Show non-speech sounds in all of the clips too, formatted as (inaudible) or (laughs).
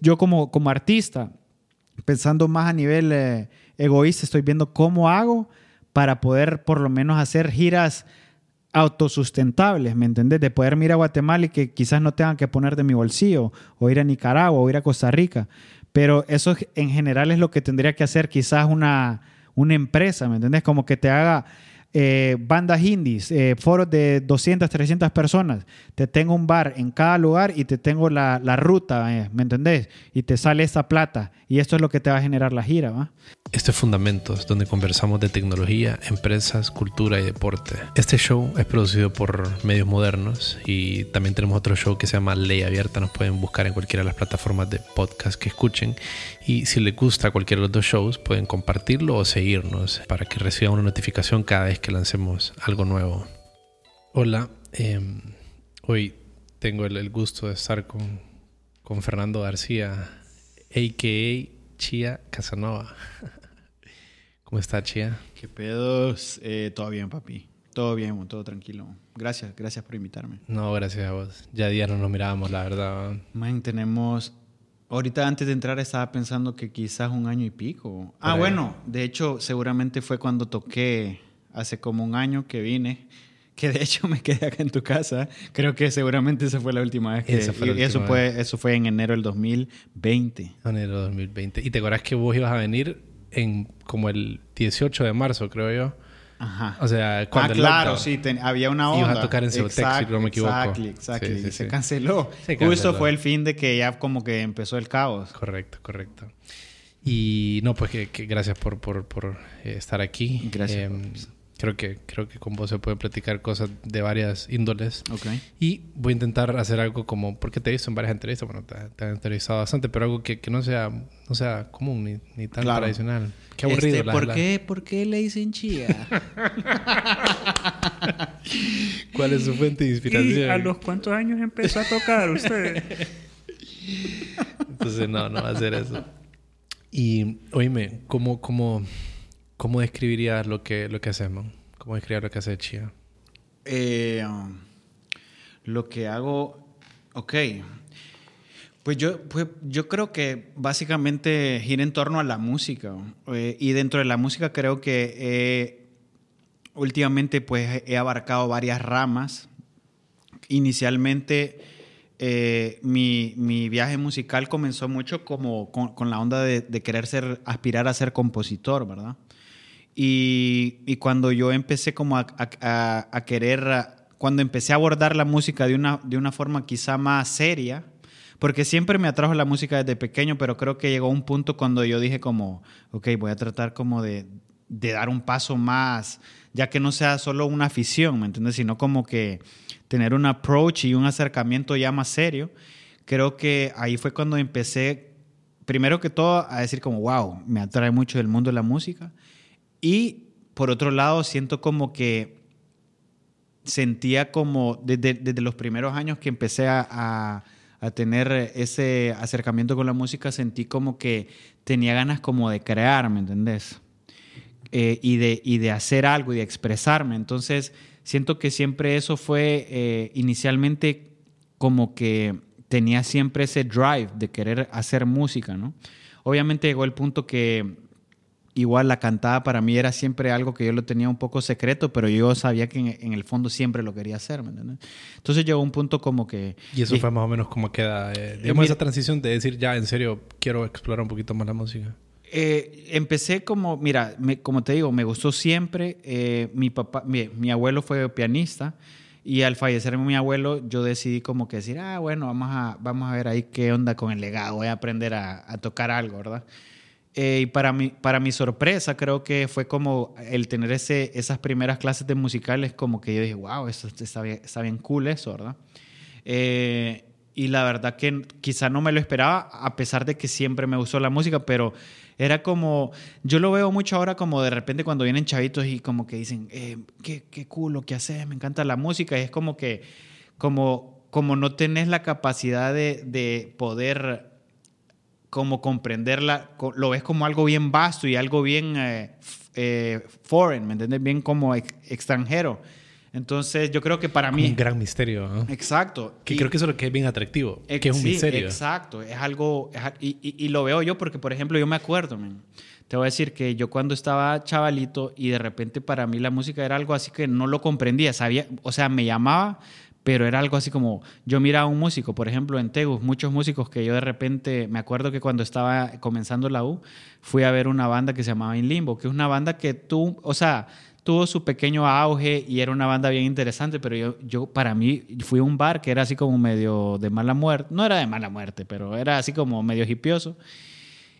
yo como, como artista, pensando más a nivel eh, egoísta, estoy viendo cómo hago para poder por lo menos hacer giras autosustentables, ¿me entendés? De poder ir a Guatemala y que quizás no tengan que poner de mi bolsillo, o ir a Nicaragua, o ir a Costa Rica. Pero eso en general es lo que tendría que hacer quizás una, una empresa, ¿me entendés? Como que te haga eh, bandas indies, eh, foros de 200, 300 personas. Te tengo un bar en cada lugar y te tengo la, la ruta, eh, ¿me entendés? Y te sale esa plata. Y esto es lo que te va a generar la gira, ¿va? Este es Fundamentos, donde conversamos de tecnología, empresas, cultura y deporte. Este show es producido por medios modernos y también tenemos otro show que se llama Ley Abierta. Nos pueden buscar en cualquiera de las plataformas de podcast que escuchen. Y si les gusta cualquiera de los dos shows, pueden compartirlo o seguirnos para que reciban una notificación cada vez que lancemos algo nuevo. Hola, em, hoy tengo el, gusto de estar con, con Fernando García, a.k.a. Chía Casanova. (laughs) ¿Cómo está, Chía? ¿Qué pedos? Eh, todo bien, papi. Todo bien, todo tranquilo. Gracias, gracias por invitarme. No, gracias a vos. Ya días no nos mirábamos, la verdad. Man, tenemos... Ahorita antes de entrar estaba pensando que quizás un año y pico. Ah, bueno, de hecho seguramente fue cuando toqué hace como un año que vine, que de hecho me quedé acá en tu casa. Creo que seguramente esa fue la última vez que... Esa fue y eso, Fue, eso fue en enero del 2020. Enero del 2020. ¿Y te acuerdas que vos ibas a venir en como el 18 de marzo, creo yo. Ajá. O sea, cuando ah, claro, sí, había una onda. Ibas a tocar en Ceutec, si no me equivoco. Exacto, exacto. se, canceló. Justo fue el fin de que ya como que empezó el caos. Correcto, correcto. Y no, pues que, gracias por, por, por eh, estar aquí. Gracias. Eh, creo que, creo que con vos se pueden platicar cosas de varias índoles. Okay. Y voy a intentar hacer algo como, porque te he visto en varias entrevistas, bueno, te, te han entrevistado bastante, pero algo que, que no, sea, no sea común ni, ni tan tradicional. Qué aburrido. Este, ¿por, Qué, ¿Por qué le dicen chía? (laughs) ¿Cuál es su fuente de inspiración? ¿Y ¿A los cuántos años empezó a tocar usted? Entonces, no, no va a ser eso. Y, oíme, ¿cómo, cómo, ¿Cómo describirías lo que, lo que hacemos? ¿Cómo describirías lo que hace Chia? Eh, lo que hago, ok. Pues yo, pues yo creo que básicamente gira en torno a la música. Eh, y dentro de la música creo que últimamente pues he abarcado varias ramas. Inicialmente eh, mi, mi, viaje musical comenzó mucho como con, la onda de, de, querer ser, aspirar a ser compositor, ¿verdad? Y, y cuando yo empecé como a, a, querer, cuando empecé a abordar la música de una, de una forma quizá más seria, porque siempre me atrajo la música desde pequeño, pero creo que llegó un punto cuando yo dije como, ok, voy a tratar como de, de dar un paso más, ya que no sea solo una afición, ¿me entiendes? Sino como que tener un approach y un acercamiento ya más serio. Creo que ahí fue cuando empecé, primero que todo, a decir como, wow, me atrae mucho el mundo de la música. Y por otro lado, siento como que sentía como desde, desde los primeros años que empecé a, a, tener ese acercamiento con la música, sentí como que tenía ganas como de crear, ¿me entendés? Eh, y, de, y de hacer algo y de expresarme. Entonces, siento que siempre eso fue eh, inicialmente como que tenía siempre ese drive de querer hacer música, ¿no? Obviamente llegó el punto que igual la cantada para mí era siempre algo que yo lo tenía un poco secreto, pero yo sabía que en, el fondo siempre lo quería hacer, ¿me entiendes? Entonces llegó un punto como que... Y eso fue más o menos como queda, eh, digamos, esa transición de decir, ya, en serio, quiero explorar un poquito más la música. Eh, empecé como, mira, como te digo, me gustó siempre. Eh, mi papá, mi, mi, abuelo fue pianista y al fallecer mi abuelo, yo decidí como que decir, ah, bueno, vamos a, vamos a ver ahí qué onda con el legado, voy a aprender a, a tocar algo, ¿verdad? Eh, y para mi, para mi sorpresa, creo que fue como el tener ese, esas primeras clases de musicales, como que yo dije, wow, eso está bien, está bien cool eso, ¿verdad? Eh, y la verdad que quizá no me lo esperaba, a pesar de que siempre me gustó la música, pero era como, yo lo veo mucho ahora como de repente cuando vienen chavitos y como que dicen, eh, qué, qué cool lo que haces, me encanta la música, y es como que, como, como no tenés la capacidad de, de poder como comprenderla, lo ves como algo bien vasto y algo bien eh, eh, foreign, ¿me entiendes? Bien como extranjero. Entonces, yo creo que para mí... Un gran misterio. ¿no? Exacto. Que Y- creo que eso es lo que es bien atractivo. Ex- que es un sí, misterio. Exacto, es algo, es y, y- y lo veo yo porque, por ejemplo, yo me acuerdo, man, te voy a decir que yo cuando estaba chavalito y de repente para mí la música era algo así que no lo comprendía, sabía, o sea, me llamaba, pero era algo así como, yo miraba a un músico, por ejemplo, en Tegus, muchos músicos que yo de repente, me acuerdo que cuando estaba comenzando la U, fui a ver una banda que se llamaba In Limbo, que es una banda que tú, o sea, tuvo su pequeño auge y era una banda bien interesante, pero yo, yo para mí fui a un bar que era así como medio de mala muerte, no era de mala muerte, pero era así como medio hipioso.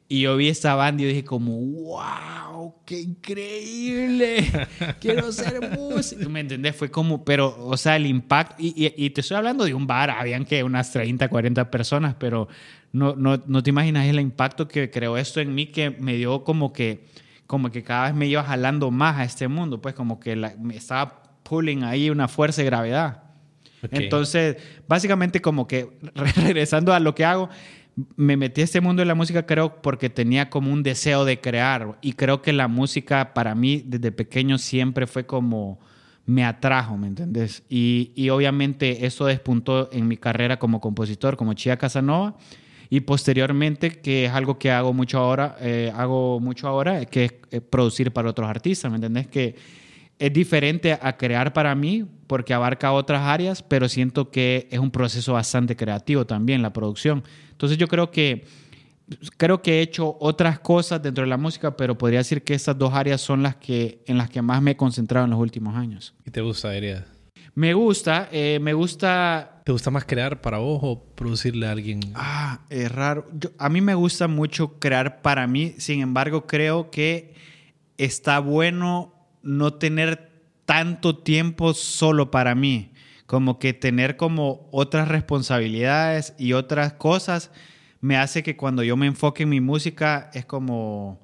Y yo vi esta banda y dije como, wow, qué increíble, quiero ser músico. ¿Me entendés? Fue como, pero, o sea, el impacto, y, y- y te estoy hablando de un bar, habían que unas 30, 40 personas, pero no, no, no te imaginas el impacto que creó esto en mí, que me dio como que, como que cada vez me iba jalando más a este mundo, pues como que la- me estaba pulling ahí una fuerza de gravedad. Ok. Entonces, básicamente como que re- (laughs) regresando a lo que hago, me metí a este mundo de la música creo porque tenía como un deseo de crear y creo que la música para mí desde pequeño siempre fue como me atrajo, ¿me entendés? Y, y obviamente eso despuntó en mi carrera como compositor, como Chia Casanova y posteriormente que es algo que hago mucho ahora, eh, hago mucho ahora, que es eh, producir para otros artistas, ¿me entendés? Que es diferente a crear para mí porque abarca otras áreas, pero siento que es un proceso bastante creativo también la producción. Entonces yo creo que creo que he hecho otras cosas dentro de la música, pero podría decir que estas dos áreas son las que en las que más me he concentrado en los últimos años. ¿Y te gusta, dirías? Me gusta, eh, me gusta ¿Te gusta más crear para vos o producirle a alguien? Ah, es raro. Yo- a mí me gusta mucho crear para mí, sin embargo, creo que está bueno no tener tanto tiempo solo para mí, como que tener como otras responsabilidades y otras cosas me hace que cuando yo me enfoque en mi música es como,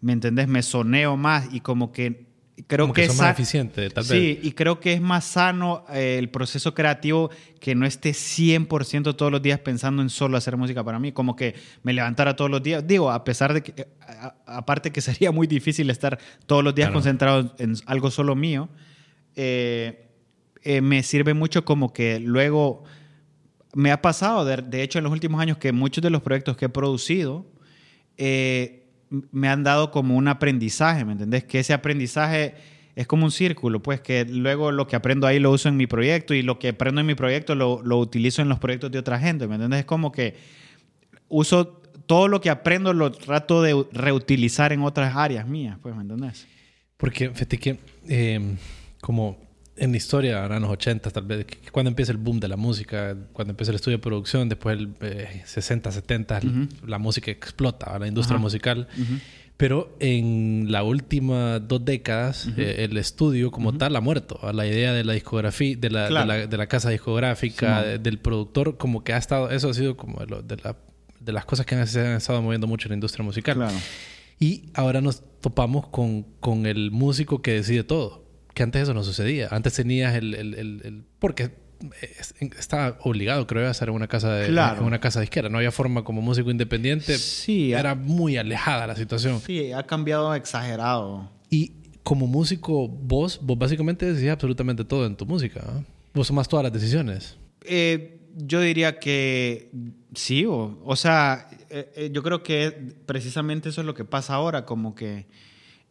¿me entendés? Me soneo más y como que creo Como que que, esa- más eficiente, tal sí, vez. y creo que es más sano eh, el proceso creativo que no esté 100% todos los días pensando en solo hacer música para mí, como que me levantara todos los días. Digo, a pesar de que, a- a- aparte que (laughs) sería muy difícil estar todos los días Claro. concentrado en algo solo mío, eh, eh, me sirve mucho como que luego me ha pasado, de, de hecho, en los últimos años, que muchos de los proyectos que he producido eh, me han dado como un aprendizaje, ¿me entendés? Que ese aprendizaje es como un círculo, pues que luego lo que aprendo ahí lo uso en mi proyecto y lo que aprendo en mi proyecto lo, lo utilizo en los proyectos de otra gente, ¿me entendés? Es como que uso todo lo que aprendo, lo trato de reutilizar en otras áreas mías, pues, ¿me entendés? Porque fíjate que, eh, como en la historia, ahora en los 80 tal vez, cuando empieza el boom de la música, cuando empieza el estudio de producción, después el eh, 60, 70, la música explota, la industria Ajá. musical. Pero en las últimas dos décadas, eh, el estudio como tal ha muerto. A la idea de la discografía, de la, Claro. de la, de la casa discográfica, Simón. de- del productor, como que ha estado, eso ha sido como de, lo- de la- de las cosas que han, se han estado moviendo mucho en la industria musical. Claro. Y ahora nos topamos con, con el músico que decide todo. Que antes eso no sucedía. Antes tenías el... el- el- el- porque es- estaba obligado, creo, a hacer una casa de Claro. una casa disquera. No había forma como músico independiente. Sí, Era muy alejada la situación. Sí, ha cambiado exagerado. Y como músico, vos, vos básicamente decís absolutamente todo en tu música. Vos tomás todas las decisiones. Eh, yo diría que sí, o, o sea, eh, eh, yo creo que precisamente eso es lo que pasa ahora, como que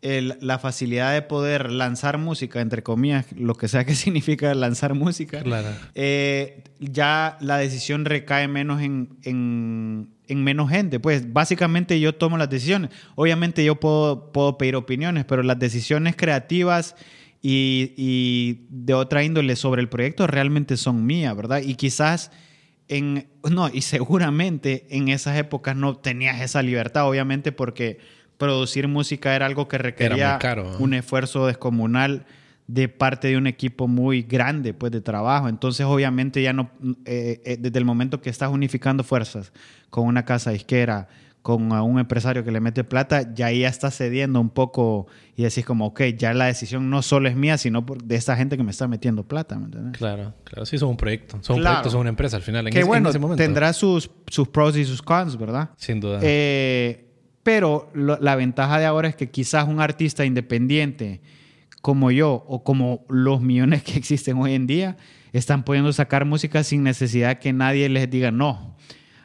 el- la facilidad de poder lanzar música, entre comillas, lo que sea que (laughs) significa lanzar música, Claro. eh, ya la decisión recae menos en, en- en menos gente. Pues básicamente yo tomo las decisiones. Obviamente yo puedo, puedo pedir opiniones, pero las decisiones creativas y, y de otra índole sobre el proyecto realmente son mías, ¿verdad? Y quizás en, no, y seguramente en esas épocas no tenías esa libertad, obviamente porque producir música era algo que requería un esfuerzo descomunal de parte de un equipo muy grande pues de trabajo entonces obviamente ya no eh, eh, desde el momento que estás unificando fuerzas con una casa disquera con a un empresario que le mete plata ya ahí ya estás cediendo un poco y decís como ok ya la decisión no solo es mía sino por- de esta gente que me está metiendo plata ¿me entiendes? Claro, claro. Sí, son un proyecto. Son un proyecto, son una empresa al final. En que ese, en bueno ese momento. tendrá sus sus pros y sus cons verdad Sin duda. eh, pero lo- la ventaja de ahora es que quizás un artista independiente como yo o como los millones que existen hoy en día están pudiendo sacar música sin necesidad que nadie les diga no.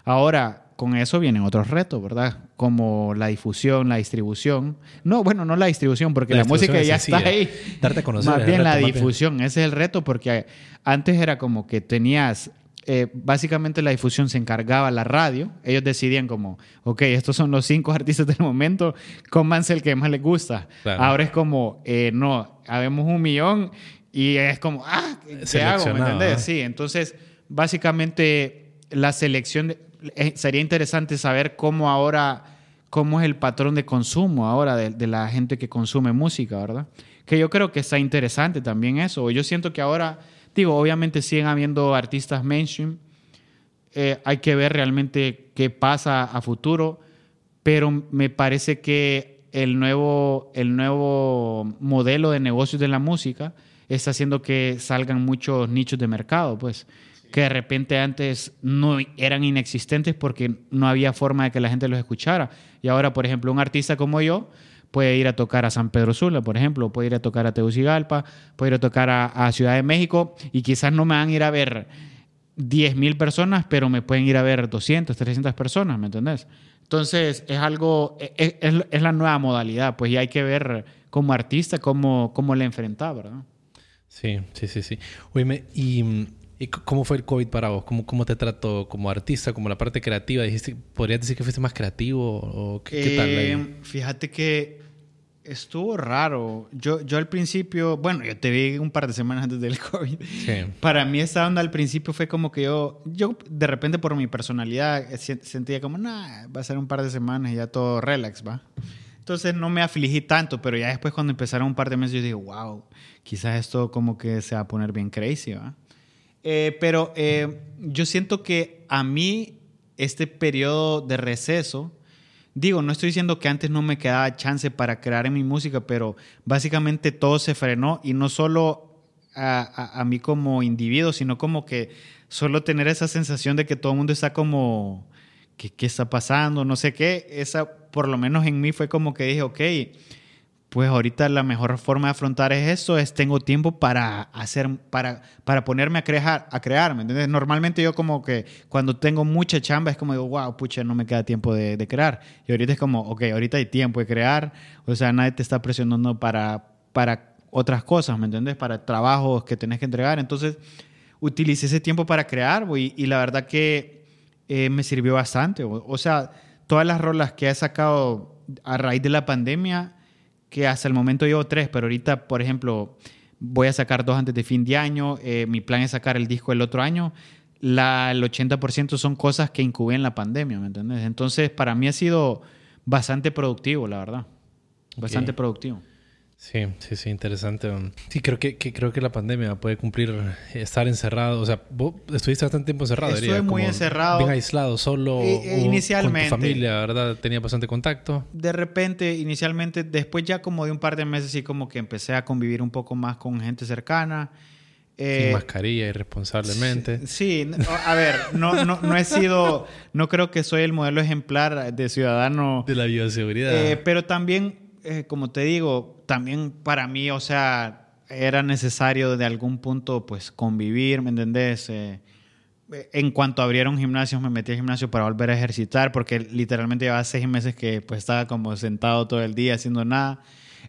Ahora, con eso vienen otros retos, ¿verdad? Como la difusión, la distribución. No, bueno, no la distribución, porque la, música ya está ahí. Darte a conocer. Más bien la difusión, ese es el reto, porque antes era como que tenías, eh, básicamente la difusión se encargaba la radio, ellos decidían como, ok, estos son los cinco (laughs) artistas del momento, cómanse el que más les gusta. Ahora es como, eh, no, habemos un millón y es como, ah, ¿qué hago? ¿Me entendés? Sí, entonces, básicamente la selección... De, eh, sería interesante saber cómo ahora, cómo es el patrón de consumo ahora de, la gente que consume música, ¿verdad? Que yo creo que está interesante también eso. Yo siento que ahora, digo, obviamente siguen habiendo artistas mainstream, eh, hay que ver realmente qué pasa a futuro, pero me parece que el nuevo, el nuevo modelo de negocios de la música está haciendo que salgan muchos nichos de mercado, pues que de repente antes no eran inexistentes porque no había forma de que la gente los escuchara. Y ahora, por ejemplo, un artista como yo puede ir a tocar a San Pedro Sula, por ejemplo, puede ir a tocar a Tegucigalpa, puede ir a tocar a, Ciudad de México y quizás no me van a ir a ver 10 mil personas, pero me pueden ir a ver 200, 300 personas, ¿me entendés? Entonces, es algo, e, e, es, es, la nueva modalidad, pues y hay que ver como artista cómo, cómo le enfrentaba, ¿verdad? Sí, sí, sí, sí. Oye, y ¿Y cómo fue el COVID para vos? ¿Cómo, ¿Cómo te trató como artista, como la parte creativa? ¿Dijiste, ¿Podrías decir que fuiste más creativo? ¿O qué, tal? Eh, fíjate que estuvo raro. Yo, yo al principio, bueno, yo te vi un par de semanas antes del (laughs) COVID. Para mí esa onda al principio fue como que yo, yo de repente por mi personalidad eh, sentía como, nah, va a ser un par de semanas y ya todo relax, ¿va? Entonces no me afligí tanto, pero ya después cuando empezaron un par de meses yo dije, wow, quizás esto como que se va a poner bien crazy, ¿va? Eh, pero eh, yo siento que a mí este periodo de receso, digo, no estoy diciendo que antes no me quedaba chance para crear en mi música, pero básicamente todo se frenó y no solo a, mí como individuo, sino como que solo tener esa sensación de que todo el mundo está como, ¿qué, qué está pasando? No sé qué, esa por lo menos en mí fue como que dije, ok, pues ahorita la mejor forma de afrontar es eso, es tengo tiempo para hacer, para, para ponerme a crear, a crear, ¿me entiendes? Normalmente yo como que cuando tengo mucha chamba es como digo, wow, pucha, no me queda tiempo de, crear. Y ahorita es como, ok, ahorita hay tiempo de crear, o sea, nadie te está presionando para, para otras cosas, ¿me entiendes? Para trabajos que tenés que entregar. Entonces, utilicé ese tiempo para crear, y, y la verdad que eh, me sirvió bastante. O, o sea, todas las rolas que he sacado a raíz de la pandemia, que hasta el momento llevo tres, pero ahorita, por ejemplo, voy a sacar dos antes de fin de año, eh, mi plan es sacar el disco el otro año, la, el 80% son cosas que incubé en la pandemia, ¿me entiendes? Entonces, para mí ha sido bastante productivo, la verdad. Bastante productivo. Sí, sí, sí, interesante. Sí, creo que, creo que la pandemia puede cumplir estar encerrado. O sea, vos estuviste bastante tiempo encerrado. Estuve muy encerrado. Bien aislado, solo. inicialmente. Con tu familia, ¿verdad? Tenía bastante contacto. De repente, inicialmente, después ya como de un par de meses, sí como que empecé a convivir un poco más con gente cercana. Sin eh, mascarilla, irresponsablemente. Sí, a ver, no, no, no he sido, no creo que soy el modelo ejemplar de ciudadano. De la bioseguridad. Eh, pero también eh, como te digo, también para mí, o sea, era necesario de algún punto, pues, convivir, ¿me entendés? Eh, en cuanto abrieron gimnasios, me metí al gimnasio para volver a ejercitar, porque literalmente llevaba seis meses que pues estaba como sentado todo el día haciendo nada.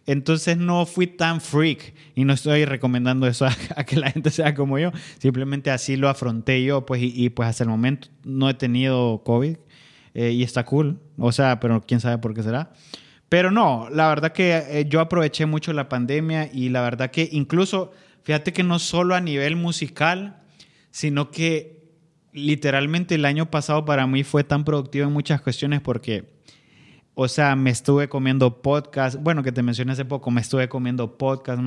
Entonces no fui tan freak y no estoy recomendando eso (laughs) a, que la gente sea como yo. Simplemente así lo afronté yo, pues, y, pues hasta el momento no he tenido COVID eh, y está cool. O sea, pero quién sabe por qué será. Pero no, la verdad que eh, yo aproveché mucho la pandemia y la verdad que incluso, fíjate que no solo a nivel musical, sino que literalmente el año pasado para mí fue tan productivo en muchas cuestiones porque, o sea, me estuve comiendo podcast, bueno, que te mencioné hace poco, me estuve comiendo podcast,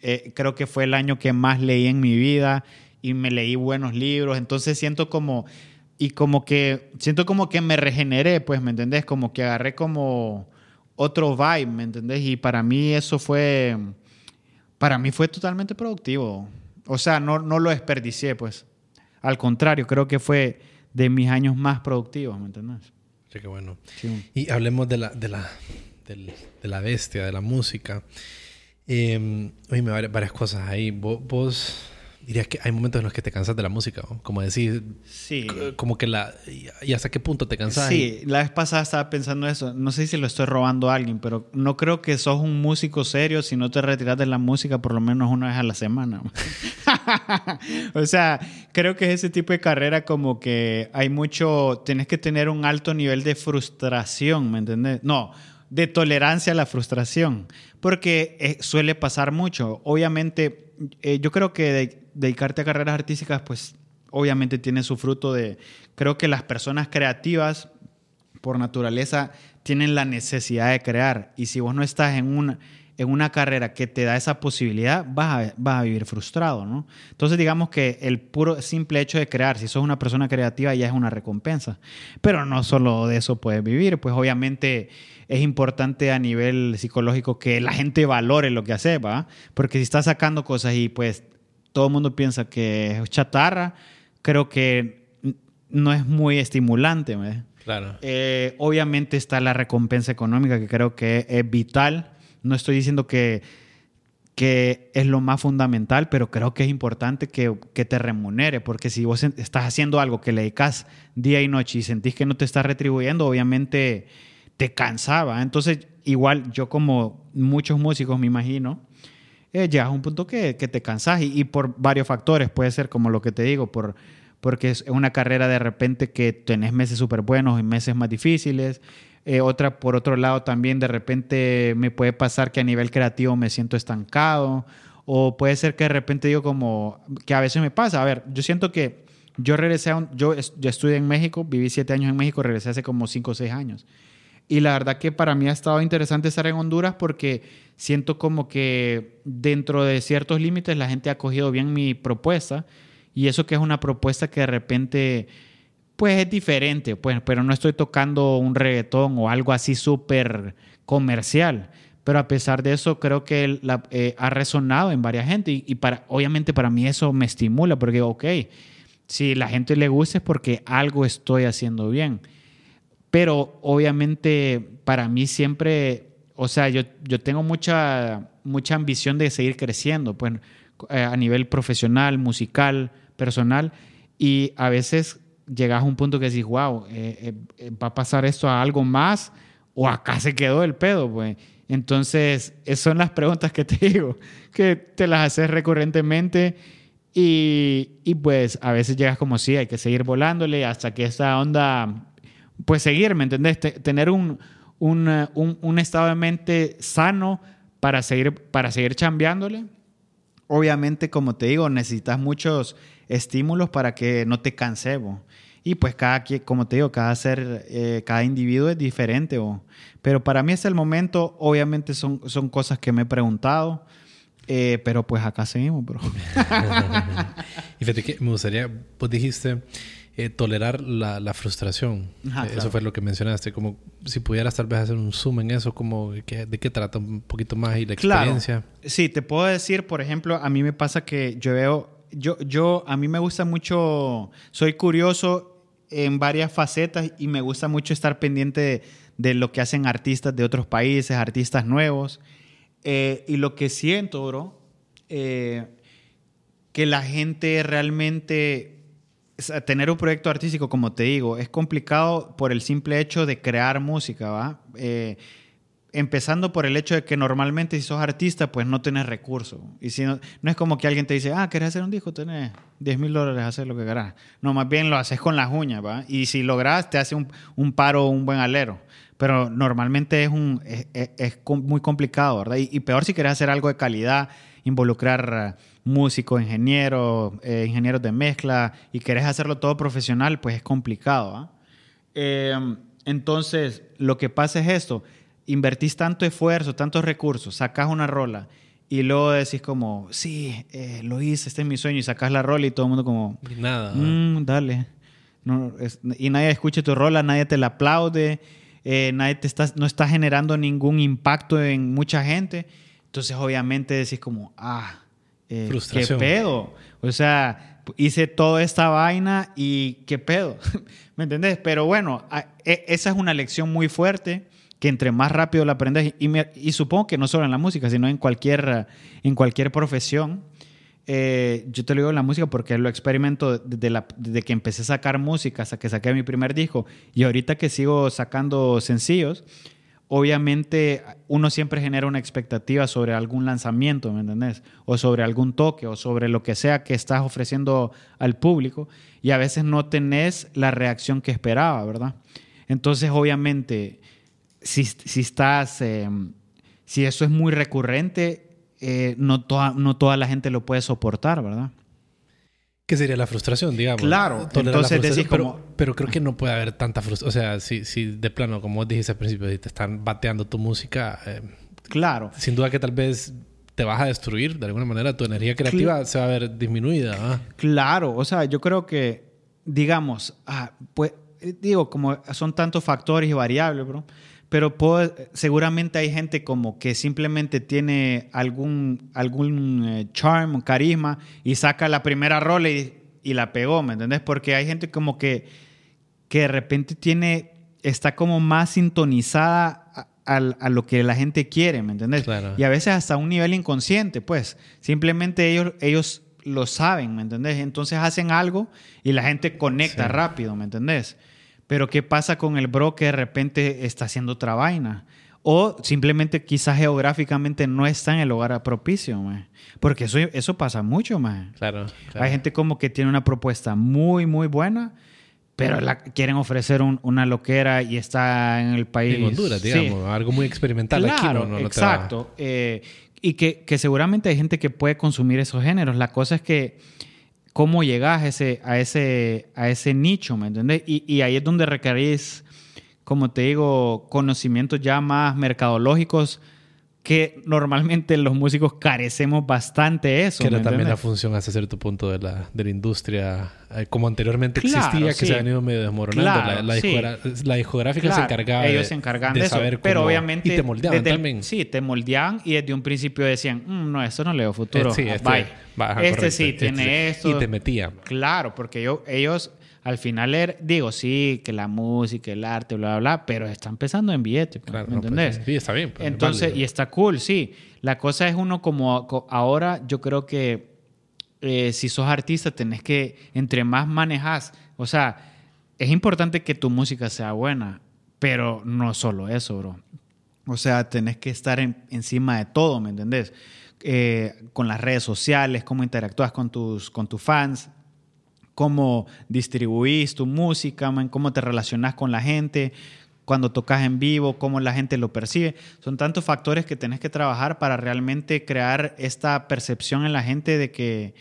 eh, creo que fue el año que más leí en mi vida y me leí buenos libros, entonces siento como, y como que, siento como que me regeneré, pues, ¿me entendés? Como que agarré como otro vibe, ¿me entendés? Y para mí eso fue, para mí fue totalmente productivo. O sea, no, no lo desperdicié, pues. Al contrario, creo que fue de mis años más productivos, ¿me entendés? Sí, qué bueno. Y hablemos de la, de la, de la bestia, de la música. Eh, oye, varias cosas ahí. Vos, dirías que hay momentos en los que te cansas de la música, como decir, sí. como que la... ¿Y hasta qué punto te cansas? Sí, la vez pasada estaba pensando eso. No sé si lo estoy robando a alguien, pero no creo que sos un músico serio si no te retiras de la música por lo menos una vez a la semana. (laughs) o sea, creo que es ese tipo de carrera como que hay mucho... Tienes que tener un alto nivel de frustración, ¿me entendés? No, de tolerancia a la frustración, porque eh, suele pasar mucho. Obviamente, eh, yo creo que dedicarte a carreras artísticas, pues obviamente tiene su fruto de, creo que las personas creativas, por naturaleza, tienen la necesidad de crear. Y si vos no estás en una, en una carrera que te da esa posibilidad, vas a, vas a vivir frustrado, ¿no? Entonces digamos que el puro simple hecho de crear, si sos una persona creativa, ya es una recompensa. Pero no solo de eso puedes vivir, pues obviamente es importante a nivel psicológico que la gente valore lo que hace, ¿va? Porque si estás sacando cosas y pues todo el mundo piensa que es chatarra, creo que no es muy estimulante, Claro. Eh, obviamente está la recompensa económica que creo que es vital. No estoy diciendo que, que es lo más fundamental, pero creo que es importante que, que, te remunere, porque si vos estás haciendo algo que le dedicas día y noche y sentís que no te está retribuyendo, obviamente te cansaba. Entonces, igual yo como muchos músicos me imagino, eh, llegas a un punto que, que te cansas y, por varios factores, puede ser como lo que te digo, por, porque es una carrera de repente que tenés meses súper buenos y meses más difíciles. Eh, otra, por otro lado, también de repente me puede pasar que a nivel creativo me siento estancado. O puede ser que de repente digo como, que a veces me pasa. A ver, yo siento que yo regresé a un, yo, yo estudié en México, viví siete años en México, regresé hace como cinco o seis años. Y la verdad que para mí ha estado interesante estar en Honduras porque siento como que dentro de ciertos límites la gente ha acogido bien mi propuesta y eso que es una propuesta que de repente pues es diferente, pues, pero no estoy tocando un reggaetón o algo así súper comercial. Pero a pesar de eso, creo que eh, ha resonado en varias gente y, y, para, obviamente para mí eso me estimula porque, ok, si la gente le gusta es porque algo estoy haciendo bien. Pero obviamente para mí siempre, o sea, yo, yo tengo mucha, mucha ambición de seguir creciendo, pues eh, a nivel profesional, musical, personal, y a veces llegas a un punto que decís, wow, eh, eh, va a pasar esto a algo más o acá se quedó el pedo, pues. Entonces, esas son las preguntas que te (laughs) digo, que te las haces recurrentemente y, y pues a veces llegas como sí, hay que seguir volándole hasta que esta onda pues seguir, ¿me entendés? tener un, un, un, un, estado de mente sano para seguir, para seguir chambeándole. Obviamente, como te digo, necesitas muchos estímulos para que no te canse. Y pues cada, como te digo, cada ser, eh, cada individuo es diferente. Pero para mí es el momento, obviamente son, son cosas que me he preguntado. Eh, pero pues acá seguimos, bro. (laughs) y fíjate que me gustaría, pues dijiste, eh, tolerar la, la frustración. Eso fue lo que mencionaste. Como si pudieras tal vez hacer un zoom en eso, como de qué trata un poquito más y la experiencia. Sí, te puedo decir, por ejemplo, a mí me pasa que yo veo, yo, yo, a mí me gusta mucho, soy curioso en varias facetas y me gusta mucho estar pendiente de, lo que hacen artistas de otros países, artistas nuevos. Eh, y lo que siento, bro, eh, que la gente realmente tener un proyecto artístico, como te digo, es complicado por el simple hecho de crear música, ¿va? Eh, empezando por el hecho de que normalmente si sos artista, pues no tenés recursos. Y si no, no es como que alguien te dice, ah, ¿querés hacer un disco? Tenés 10 mil dólares hacer lo que querás. No, más bien lo haces con las uñas, ¿va? Y si lográs, te hace un, un paro un buen alero. Pero normalmente es, un, es, muy complicado, ¿verdad? Y, y, peor si querés hacer algo de calidad, involucrar músicos, ingenieros, eh, ingenieros de mezcla y querés hacerlo todo profesional, pues es complicado. ¿ah? Eh, entonces, lo que pasa es esto, invertís tanto esfuerzo, tantos recursos, sacás una rola y luego decís como, sí, eh, lo hice, este es mi sueño y sacás la rola y todo el mundo como, nada. Mm, dale. No, y nadie escucha tu rola, nadie te la aplaude, nadie te está, no está generando ningún impacto en mucha gente. Entonces, obviamente decís como, ah, eh, ¿Qué pedo? O sea, hice toda esta vaina y ¿qué pedo? (laughs) ¿Me entendés? Pero bueno, e, esa es una lección muy fuerte que entre más rápido la aprendes, y, y supongo que no solo en la música, sino en cualquier, en cualquier profesión, eh, yo te lo digo en la música porque lo experimento desde, la, desde, que empecé a sacar música hasta que saqué mi primer disco y ahorita que sigo sacando sencillos, obviamente uno siempre genera una expectativa sobre algún lanzamiento, ¿me entendés? O sobre algún toque o sobre lo que sea que estás ofreciendo al público y a veces no tenés la reacción que esperaba, ¿verdad? Entonces, obviamente, si, si estás, eh, si eso es muy recurrente, eh, no, toda, no toda la gente lo puede soportar, ¿verdad? ¿Qué sería la frustración, digamos? Claro, entonces decís pero, pero, creo que no puede haber tanta frustración. O sea, si, si de plano, como vos dijiste al principio, si te están bateando tu música... Eh, claro. Sin duda que tal vez te vas a destruir de alguna manera, tu energía creativa se va a ver disminuida. Claro, o sea, yo creo que, digamos, ah, pues, digo, como son tantos factores y variables, bro, pero seguramente hay gente como que simplemente tiene algún, algún eh, charm, carisma y saca la primera rola y, la pegó, ¿me entendés? Porque hay gente como que, que de repente tiene, está como más sintonizada a, a, lo que la gente quiere, ¿me entendés? Y a veces hasta un nivel inconsciente, pues. Simplemente ellos, ellos lo saben, ¿me entendés? Entonces hacen algo y la gente conecta rápido, ¿me entendés? Pero ¿qué pasa con el bro que de repente está haciendo otra vaina? O simplemente quizás geográficamente no está en el lugar propicio, porque eso, eso pasa mucho. más. Claro, Hay gente como que tiene una propuesta muy, muy buena, pero la, quieren ofrecer una loquera y está en el país. En Honduras, digamos, algo muy experimental aquí. No, no, exacto. Eh, y que, que seguramente hay gente que puede consumir esos géneros. La cosa es que cómo llegas a ese, a ese, a ese nicho, ¿me entiendes? Y, y, ahí es donde requerís, como te digo, conocimientos ya más mercadológicos que normalmente los músicos carecemos bastante de eso. Que era también la función hasta cierto punto de la, de la industria, eh, como anteriormente existía, que se ha venido medio desmoronando. la, discográfica se encargaba Ellos se encargaban de, saber Pero obviamente... Y te moldeaban también. Sí, te moldeaban y desde un principio decían, mm, no, esto no leo futuro. Eh, sí, este, Bye. este sí tiene esto. Y te metían. Claro, porque yo, ellos al final, er, digo, sí, que la música, el arte, bla, bla, bla, pero está empezando en billetes, pues, ¿me pues, entendés? sí, está bien. Pues, Entonces, y está cool, sí. La cosa es uno como ahora, yo creo que eh, si sos artista, tenés que, entre más manejas, o sea, es importante que tu música sea buena, pero no solo eso, bro. O sea, tenés que estar encima de todo, ¿me entendés? Eh, con las redes sociales, cómo interactúas con tus, con tus fans, cómo distribuís tu música, cómo te relacionas con la gente, cuando tocas en vivo, cómo la gente lo percibe. Son tantos factores que tenés que trabajar para realmente crear esta percepción en la gente de que,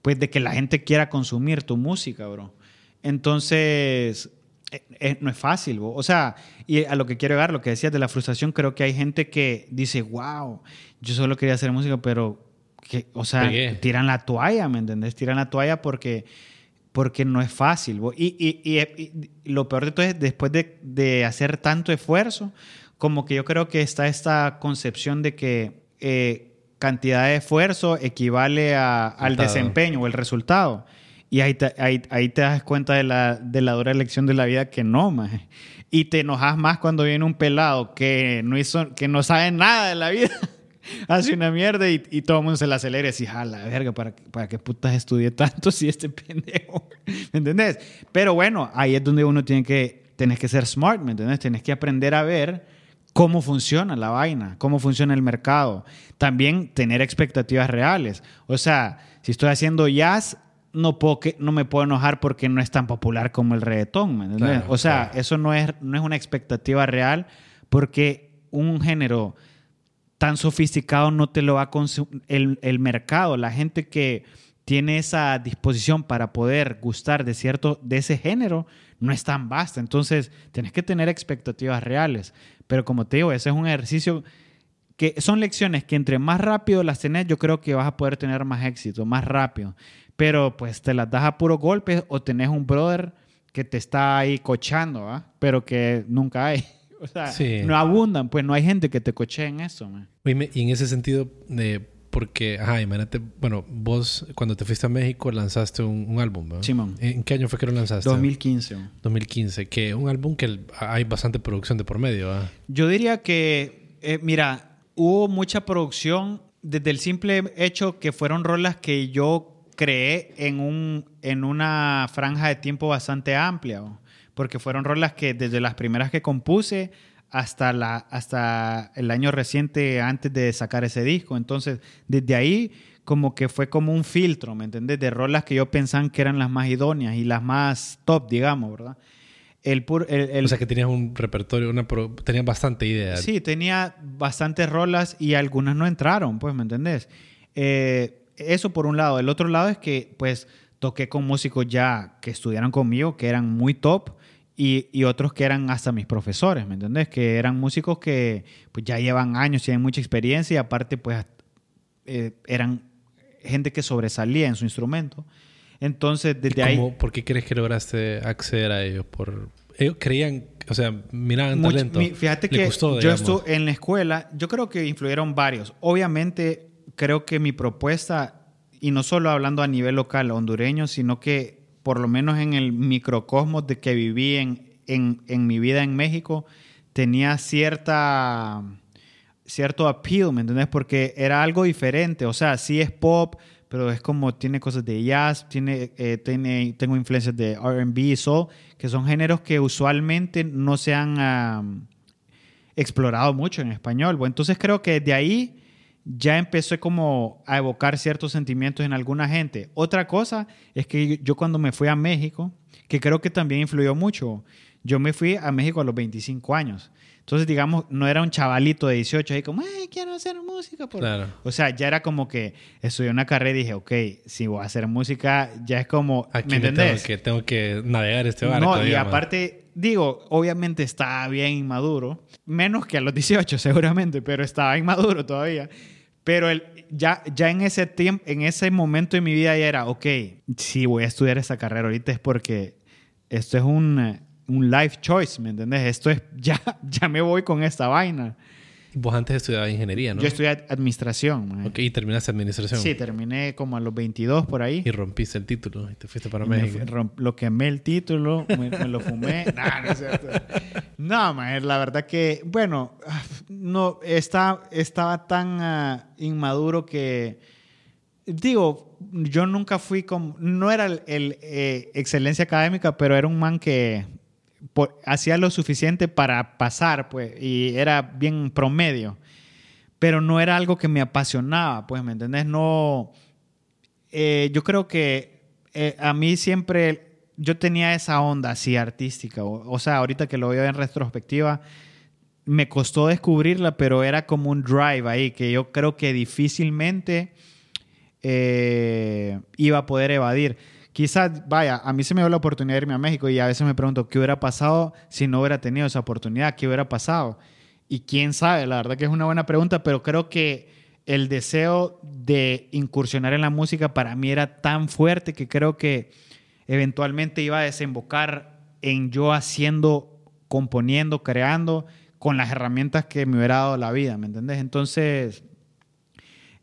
pues, de que la gente quiera consumir tu música, bro. Entonces, eh, eh, no es fácil, bro. o sea, y a lo que quiero llegar, lo que decías de la frustración, creo que hay gente que dice, wow, yo solo quería hacer música, pero, que, o sea, tiran la toalla, ¿me entendés? Tiran la toalla porque porque no es fácil. Y, y, lo peor de todo es, después de, hacer tanto esfuerzo, como que yo creo que está esta concepción de que eh, cantidad de esfuerzo equivale al desempeño o el resultado. Y ahí te, ahí, te das cuenta de la, de la dura elección de la vida que no, más. Y te enojas más cuando viene un pelado que no, hizo, que no sabe nada de la vida (laughs) (laughs) hace una mierda y, todo el mundo se la acelera y dice, jala, verga, ¿para, ¿para qué putas estudié tanto si este (laughs) pendejo? ¿Me entendés? Pero bueno, ahí es donde uno tiene que, tenés que ser smart, ¿me entendés? Tienes que aprender a ver cómo funciona la vaina, cómo funciona el mercado. También tener expectativas reales. O sea, si estoy haciendo jazz, no, puedo que, no me puedo enojar porque no es tan popular como el reggaetón, ¿me entendés? o sea, eso no es, no es una expectativa real porque un género tan sofisticado no te lo va a el, el, mercado, la gente que tiene esa disposición para poder gustar de cierto, de ese género, no es tan vasta. Entonces, tienes que tener expectativas reales. Pero como te digo, ese es un ejercicio que son lecciones que entre más rápido las tenés, yo creo que vas a poder tener más éxito, más rápido. Pero pues te las das a puro golpe o tenés un brother que te está ahí cochando, ¿ah? pero que nunca hay. O sea, no abundan, pues no hay gente que te coche en eso. y en ese sentido, Porque, ajá, imagínate, bueno, vos cuando te fuiste a México lanzaste un, álbum, ¿verdad? Simón. ¿En qué año fue que lo lanzaste? 2015. 2015, que un álbum que hay bastante producción de por medio, ¿verdad? Yo diría que, eh, mira, hubo mucha producción desde el simple hecho que fueron rolas que yo creé en, un, en una franja de tiempo bastante amplia, porque fueron rolas que desde las primeras que compuse hasta, la, hasta el año reciente antes de sacar ese disco. Entonces, desde ahí como que fue como un filtro, ¿me entiendes? De rolas que yo pensaba que eran las más idóneas y las más top, digamos, ¿verdad? El, o sea que tenías un repertorio, una tenías bastante idea. Sí, tenía bastantes rolas y algunas no entraron, pues, ¿me entendés? Eh, eso por un lado. El otro lado es que, pues, toqué con músicos ya que estudiaron conmigo, que eran muy top, y, otros que eran hasta mis profesores, ¿me entendés? Que eran músicos que pues, ya llevan años, tienen mucha experiencia y aparte, pues, eh, eran gente que sobresalía en su instrumento. Entonces, desde ahí... ¿Por qué crees que lograste acceder a ellos? Por, ellos creían, o sea, miraban talento. fíjate que yo estuve en la escuela, yo creo que influyeron varios. Obviamente, creo que mi propuesta, y no solo hablando a nivel local hondureño, sino que por lo menos en el microcosmos de que viví en, en, mi vida en México, tenía cierta cierto appeal, ¿me entiendes? Porque era algo diferente, o sea, sí es pop, pero es como tiene cosas de jazz, tiene, eh, tiene tengo influencias de RB y soul, que son géneros que usualmente no se han explorado mucho en español. Bueno, entonces creo que de ahí ya empecé como a evocar ciertos sentimientos en alguna gente. Otra cosa es que yo cuando me fui a México, que creo que también influyó mucho, yo me fui a México a los 25 años. Entonces, digamos, no era un chavalito de 18 ahí como, hey, quiero hacer música. O sea, ya era como que estudié una carrera y dije, ok, si voy a hacer música, ya es como, ¿me entendés? Tengo que, tengo que navegar este barco. No, y aparte, digo, obviamente estaba bien inmaduro, menos que a los 18 (laughs) seguramente, pero estaba inmaduro todavía. Pero el, ya, ya en ese tiempo, en ese momento de mi vida ya era, ok, si voy a estudiar esa carrera ahorita es porque esto es un un life choice, ¿me entendés? Esto es, (laughs) ya, ya me voy con esta vaina. Vos antes estudiabas ingeniería, ¿no? Yo estudié administración. Ok, y terminaste administración. Sí, terminé como a los 22 por ahí. Y rompiste el título y te fuiste para México. lo quemé el título, me, lo fumé. (laughs) nah, no es cierto. No, man, la verdad que, bueno, no, está, estaba tan ah, inmaduro que, digo, yo nunca fui como, no era el, eh, excelencia académica, pero era un man que hacía lo suficiente para pasar, pues, y era bien promedio. Pero no era algo que me apasionaba, pues, ¿me entendés? No. Eh, yo creo que eh, a mí siempre. Yo tenía esa onda así artística. O, sea, ahorita que lo veo en retrospectiva, me costó descubrirla, pero era como un drive ahí que yo creo que difícilmente eh, iba a poder evadir quizás, vaya, a mí se me dio la oportunidad de irme a México y a veces me pregunto qué hubiera pasado si no hubiera tenido esa oportunidad, qué hubiera pasado. Y quién sabe, la verdad que es una buena pregunta, pero creo que el deseo de incursionar en la música para mí era tan fuerte que creo que eventualmente iba a desembocar en yo haciendo, componiendo, creando con las herramientas que me hubiera dado la vida, ¿me entendés? Entonces,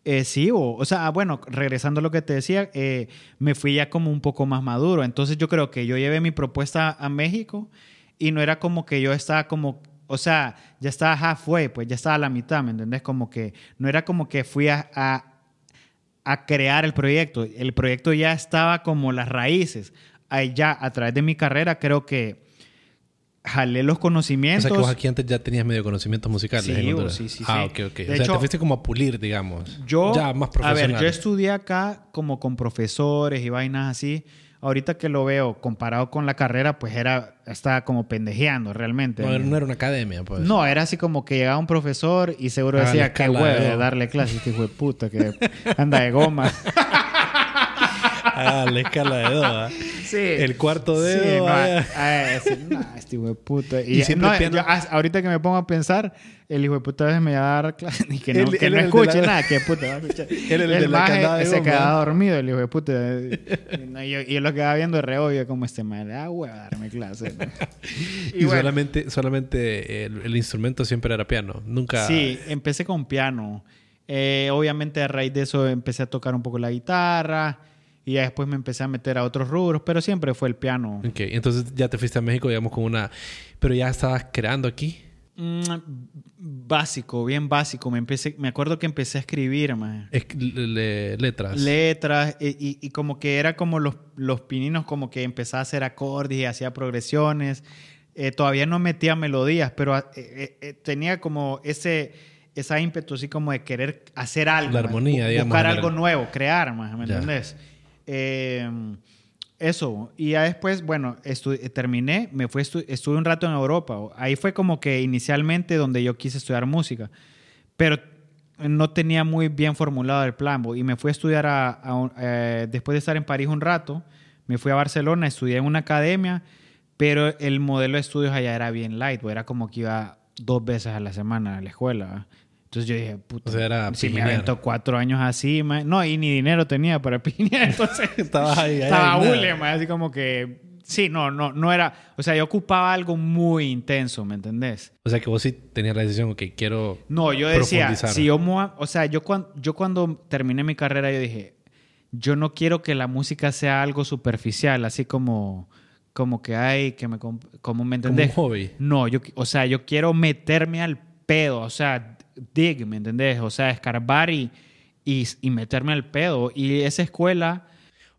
eh, sí, o, sea, bueno, regresando a lo que te decía, eh, me fui ya como un poco más maduro. Entonces yo creo que yo llevé mi propuesta a México y no era como que yo estaba como, o sea, ya estaba halfway, pues ya estaba a la mitad, ¿me entendés? Como que no era como que fui a, a, crear el proyecto. El proyecto ya estaba como las raíces. Ahí ya, a través de mi carrera, creo que jalé los conocimientos. O sea, que vos aquí antes ya tenías medio conocimientos musicales. Sí, sí, sí, Ah, ok, ok. o sea, te fuiste como a pulir, digamos. Yo, ya más profesional. A ver, yo estudié acá como con profesores y vainas así. Ahorita que lo veo comparado con la carrera, pues era, estaba como pendejeando realmente. No, no era una academia, pues. No, era así como que llegaba un profesor y seguro ah, decía, qué huevo de darle clases, este hijo de puta, que (laughs) anda de goma. (laughs) Ah, la escala de do, ¿ah? Sí. El cuarto dedo. Sí, no, ah, este hijo de puta. Y, no, ahorita que me pongo a pensar, el hijo de puta a veces me va a dar clase (laughs) y que no, que no escuche nada. Que puta va a escuchar. (laughs) el, el, el se quedaba dormido, el hijo de puta. Y, yo, y lo quedaba viendo re obvio como este madre. Ah, a darme clase. (laughs) y, solamente, solamente el, instrumento siempre era piano. Nunca... Sí, empecé con piano. Eh, obviamente a raíz de eso empecé a tocar un poco la guitarra y ya después me empecé a meter a otros rubros, pero siempre fue el piano. Ok, entonces ya te fuiste a México, digamos, con una... Pero ya estabas creando aquí. Mm, básico, bien básico. Me, empecé, me acuerdo que empecé a escribir. Es- le- letras. letras y, y- y como que era como los, los pininos, como que empezaba a hacer acordes y hacía progresiones. Eh, todavía no metía melodías, pero eh, eh, eh, tenía como ese, esa ímpetu así como de querer hacer algo. La armonía, digamos, Buscar algo nuevo, crear, man, ¿me Ya. entendés? Eh, eso. Y ya después, bueno, terminé, me fui, estu- estuve un rato en Europa. Ahí fue como que inicialmente donde yo quise estudiar música. Pero no tenía muy bien formulado el plan. Y me fui a estudiar, a, eh, después de estar en París un rato, me fui a Barcelona, estudié en una academia, pero el modelo de estudios allá era bien light. Era como que iba dos veces a la semana a la escuela. Entonces yo dije, puta, O sea, era si me aventó cuatro años así, ma- no, y ni dinero tenía para (laughs) piñar, entonces (laughs) Estabas ahí, estaba ahí, nada. hule, ma, así como que, sí, no, no, no era, o sea, yo ocupaba algo muy intenso, ¿me entendés? O sea que vos sí tenías la decisión, ok, quiero... No, yo decía, si yo, o sea, yo cuando, yo cuando terminé mi carrera, yo dije, yo no quiero que la música sea algo superficial, así como, como que hay, que me, como me Como un entendés. hobby. No, yo, o sea, yo quiero meterme al pedo, o sea, dig, ¿me entendés? O sea, escarbar y, y, y meterme al pedo. Y esa escuela,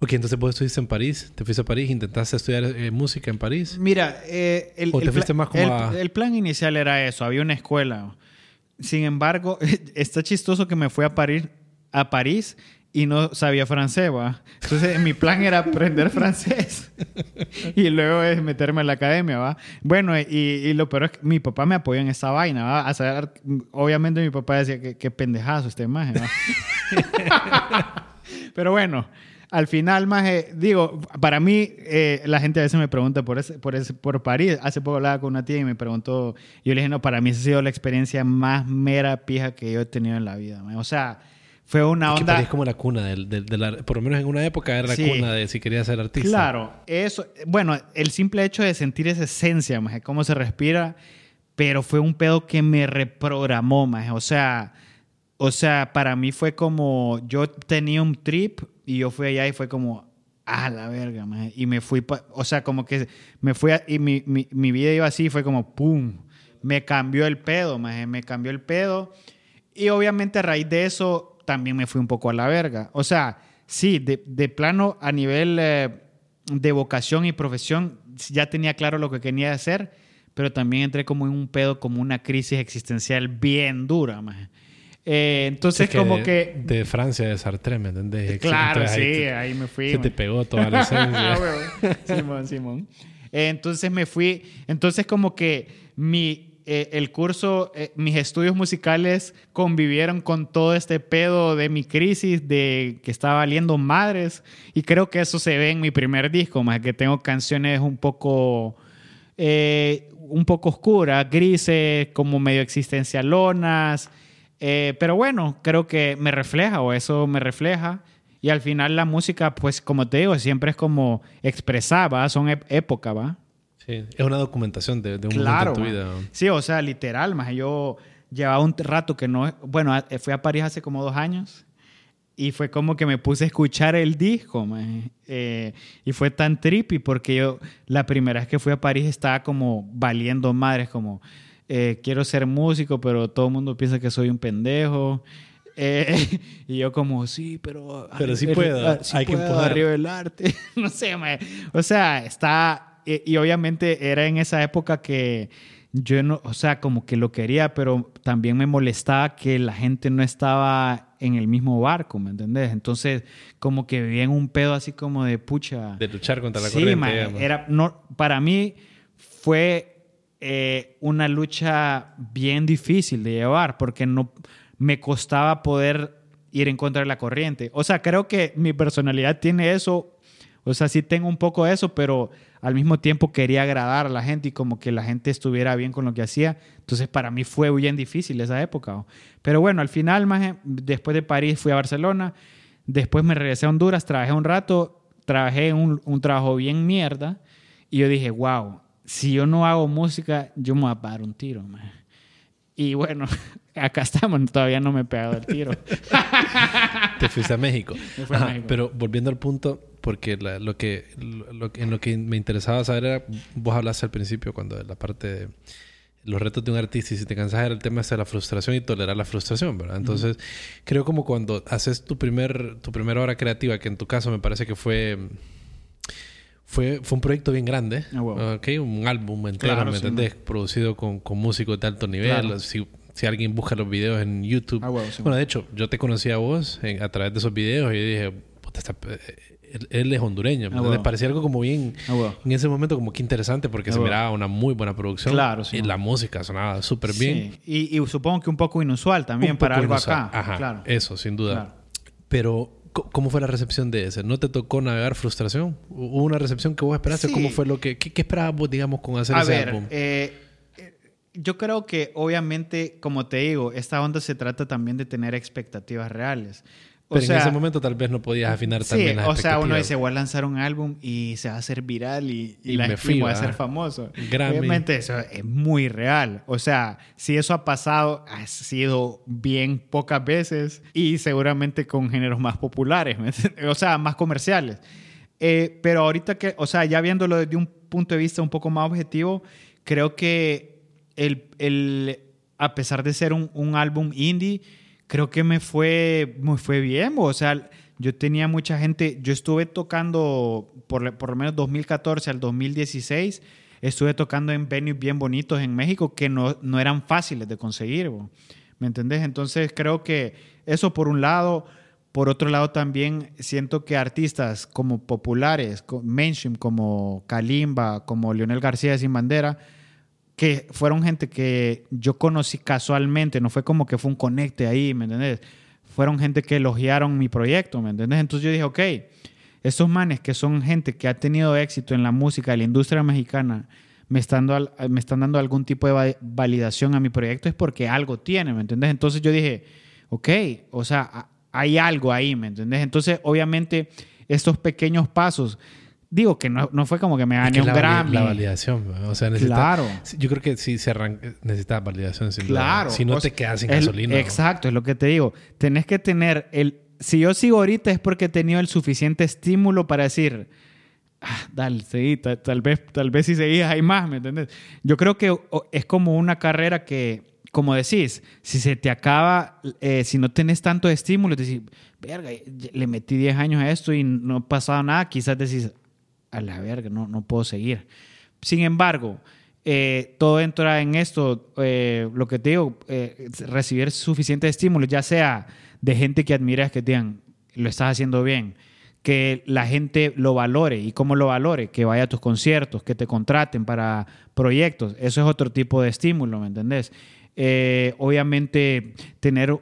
Ok, entonces vos estuviste en París, te fuiste a París, intentaste estudiar eh, música en París. mira, eh, el, ¿O te el fuiste pla- más como el- a- el plan inicial era eso, había una escuela. Sin embargo, (laughs) está chistoso que me fui a París, a París y no sabía francés, ¿va? Entonces, mi plan era aprender francés y luego es meterme a la academia, ¿va? Bueno, y, y lo peor es que mi papá me apoyó en esa vaina, ¿va? A saber- obviamente mi papá decía que qué pendejazo esta imagen, ¿va? (laughs) Pero bueno, al final, más digo, para mí, eh, la gente a veces me pregunta por, ese, por, ese, por París. Hace poco hablaba con una tía y me preguntó, yo le dije, no, para mí esa ha sido la experiencia más mera pija que yo he tenido en la vida. man. O sea, fue una que onda... París es como la cuna del, del- de la- Por lo menos en una época era la Sí. cuna de si querías ser artista. Claro, eso, bueno, el simple hecho de sentir esa esencia, maje, cómo se respira, pero fue un pedo que me reprogramó, maje. o sea, o sea, para mí fue como, yo tenía un trip y yo fui allá y fue como, a la verga, maje. y me fui, pa- o sea, como que me fui, a- y mi, mi, mi vida iba así, fue como, pum, me cambió el pedo, maje, me cambió el pedo, y obviamente a raíz de eso también me fui un poco a la verga. O sea, sí, de, de plano a nivel eh, de vocación y profesión ya tenía claro lo que quería hacer, pero también entré como en un pedo, como una crisis existencial bien dura. maje. Eh, entonces Es como de- que... De Francia, de Sartre, ¿me entendés? Claro, Entonces, ahí sí, te- ahí me fui. Se te pegó toda la (laughs) esencia. Ah. Simón, Simón. Eh, entonces me fui, entonces como que mi, eh, el curso, eh, mis estudios musicales convivieron con todo este pedo de mi crisis, de que estaba valiendo madres, y creo que eso se ve en mi primer disco, más que tengo canciones un poco, eh, un poco oscuras, grises, como medio existencialonas, eh, pero bueno, creo que me refleja o eso me refleja. Y al final la música, pues como te digo, siempre es como expresaba, son ép- época, ¿va? Sí, es una documentación de, de un Claro. momento en tu vida. Sí, o sea, literal, más yo llevaba un rato que no, bueno, a- fui a París hace como dos años y fue como que me puse a escuchar el disco, maje. Eh, y fue tan trippy porque yo la primera vez que fui a París estaba como valiendo madres, como eh, quiero ser músico, pero todo el mundo piensa que soy un pendejo. Eh, (laughs) y yo como, sí, pero... Pero sí el- puedo, ah, sí hay que puedo, empujar. arriba el arte. (laughs) no sé, maje. o sea, está... Y, y obviamente era en esa época que yo no, o sea, como que lo quería, pero también me molestaba que la gente no estaba en el mismo barco, ¿me entendés? Entonces, como que vivía en un pedo así como de pucha. De luchar contra la sí, corriente. ma, digamos. era, no, para mí fue eh, una lucha bien difícil de llevar porque no me costaba poder ir en contra de la corriente. O sea, creo que mi personalidad tiene eso. O sea, sí tengo un poco de eso, pero al mismo tiempo quería agradar a la gente y como que la gente estuviera bien con lo que hacía. Entonces, para mí fue bien difícil esa época. ¿o? Pero bueno, al final, maje, después de París fui a Barcelona. Después me regresé a Honduras, trabajé un rato, trabajé un, un trabajo bien mierda. Y yo dije, wow, si yo no hago música, yo me voy a pagar un tiro, maje. Y bueno, (laughs) acá estamos, todavía no me he pegado el tiro. (laughs) Te fuiste a México. Me fui a Ajá, México. Pero volviendo al punto, porque la- lo que, lo, en lo que me interesaba saber era, vos hablaste al principio cuando de la parte de los retos de un artista y si te cansas era el tema de la frustración y tolerar la frustración, ¿verdad? Entonces, creo como cuando haces tu primer tu primera obra creativa, que en tu caso me parece que fue fue, fue un proyecto bien grande, huevo. ¿ok? Un álbum entero, Claro, ¿me sí, entendés? Producido con, con músicos de alto nivel. Claro. Si, si alguien busca los videos en YouTube. Ah, sí. bueno, de hecho, yo te conocí a vos en- a través de esos videos y dije, puta, esta- eh, él, él es hondureño. ¿me Ah, huevo. Parecía algo como bien, Ah, huevo. en ese momento como que interesante porque Ah, se huevo. miraba una muy buena producción. Claro, sí, Y la música sonaba súper bien. Sí. Y, y supongo que un poco inusual también Un para algo inusual. acá. Ajá, claro. eso, sin duda. Claro. Pero, ¿cómo fue la recepción de ese? ¿No te tocó navegar frustración? ¿Hubo una recepción que vos esperaste? Sí. ¿Cómo fue lo que... ¿Qué, qué esperabas vos, digamos, con hacer A ese ver, álbum? eh, eh, yo creo que obviamente, como te digo, esta onda se trata también de tener expectativas reales. O Pero sea, en ese momento tal vez no podías afinar tan Sí, bien las o sea, uno dice, voy a lanzar un álbum y se va a hacer viral y, y Y la, me y voy a ser famoso. Grammy. Obviamente eso es muy real. O sea, si eso ha pasado, ha sido bien pocas veces y seguramente con géneros más populares, o sea, más comerciales. Eh, pero ahorita que, o sea, ya viéndolo desde un punto de vista un poco más objetivo, creo que el, el- a pesar de ser un, un álbum indie, creo que me fue, me fue bien. O sea, yo tenía mucha gente, yo estuve tocando por, por lo menos 2014 al 2016, estuve tocando en venues bien bonitos en México que no, no eran fáciles de conseguir. bo. ¿Me entendés? Entonces creo que eso por un lado. Por otro lado, también siento que artistas como populares, mainstream, como Kalimba, como Leonel García Sin Bandera, que fueron gente que yo conocí casualmente, no fue como que fue un conecte ahí, ¿me entendés? Fueron gente que elogiaron mi proyecto, ¿me entendés? Entonces yo dije, ok, estos manes que son gente que ha tenido éxito en la música, en la industria mexicana, me están, dando, me están dando algún tipo de va- validación a mi proyecto, es porque algo tiene, ¿me entendés? Entonces yo dije, ok, o sea, hay algo ahí, ¿me entendés? Entonces, obviamente, estos pequeños pasos, digo que no, no fue como que me Es gané que un Grammy. la validación, o sea, necesitas... Claro. Yo creo que sí se arranca... Necesitas validación, sin. Claro. Si no o te quedas sin gasolina. Exacto, es lo que te digo. Tenés que tener el. Si yo sigo ahorita es porque he tenido el suficiente estímulo para decir. "Ah, dale, seguí, ta- tal, vez, tal vez si seguías hay más, ¿me entiendes? Yo creo que es como una carrera que, como decís, si se te acaba, eh, si no tenés tanto estímulo, decís, verga, le metí 10 años a esto y no ha pasado nada, quizás decís, a la verga, no, no puedo seguir. Sin embargo, eh, todo entra en esto, eh, lo que te digo, eh, recibir suficiente estímulo, ya sea de gente que admiras que te digan, lo estás haciendo bien, que la gente lo valore y cómo lo valore, que vaya a tus conciertos, que te contraten para proyectos, eso es otro tipo de estímulo, ¿me entendés? Eh, obviamente, tener,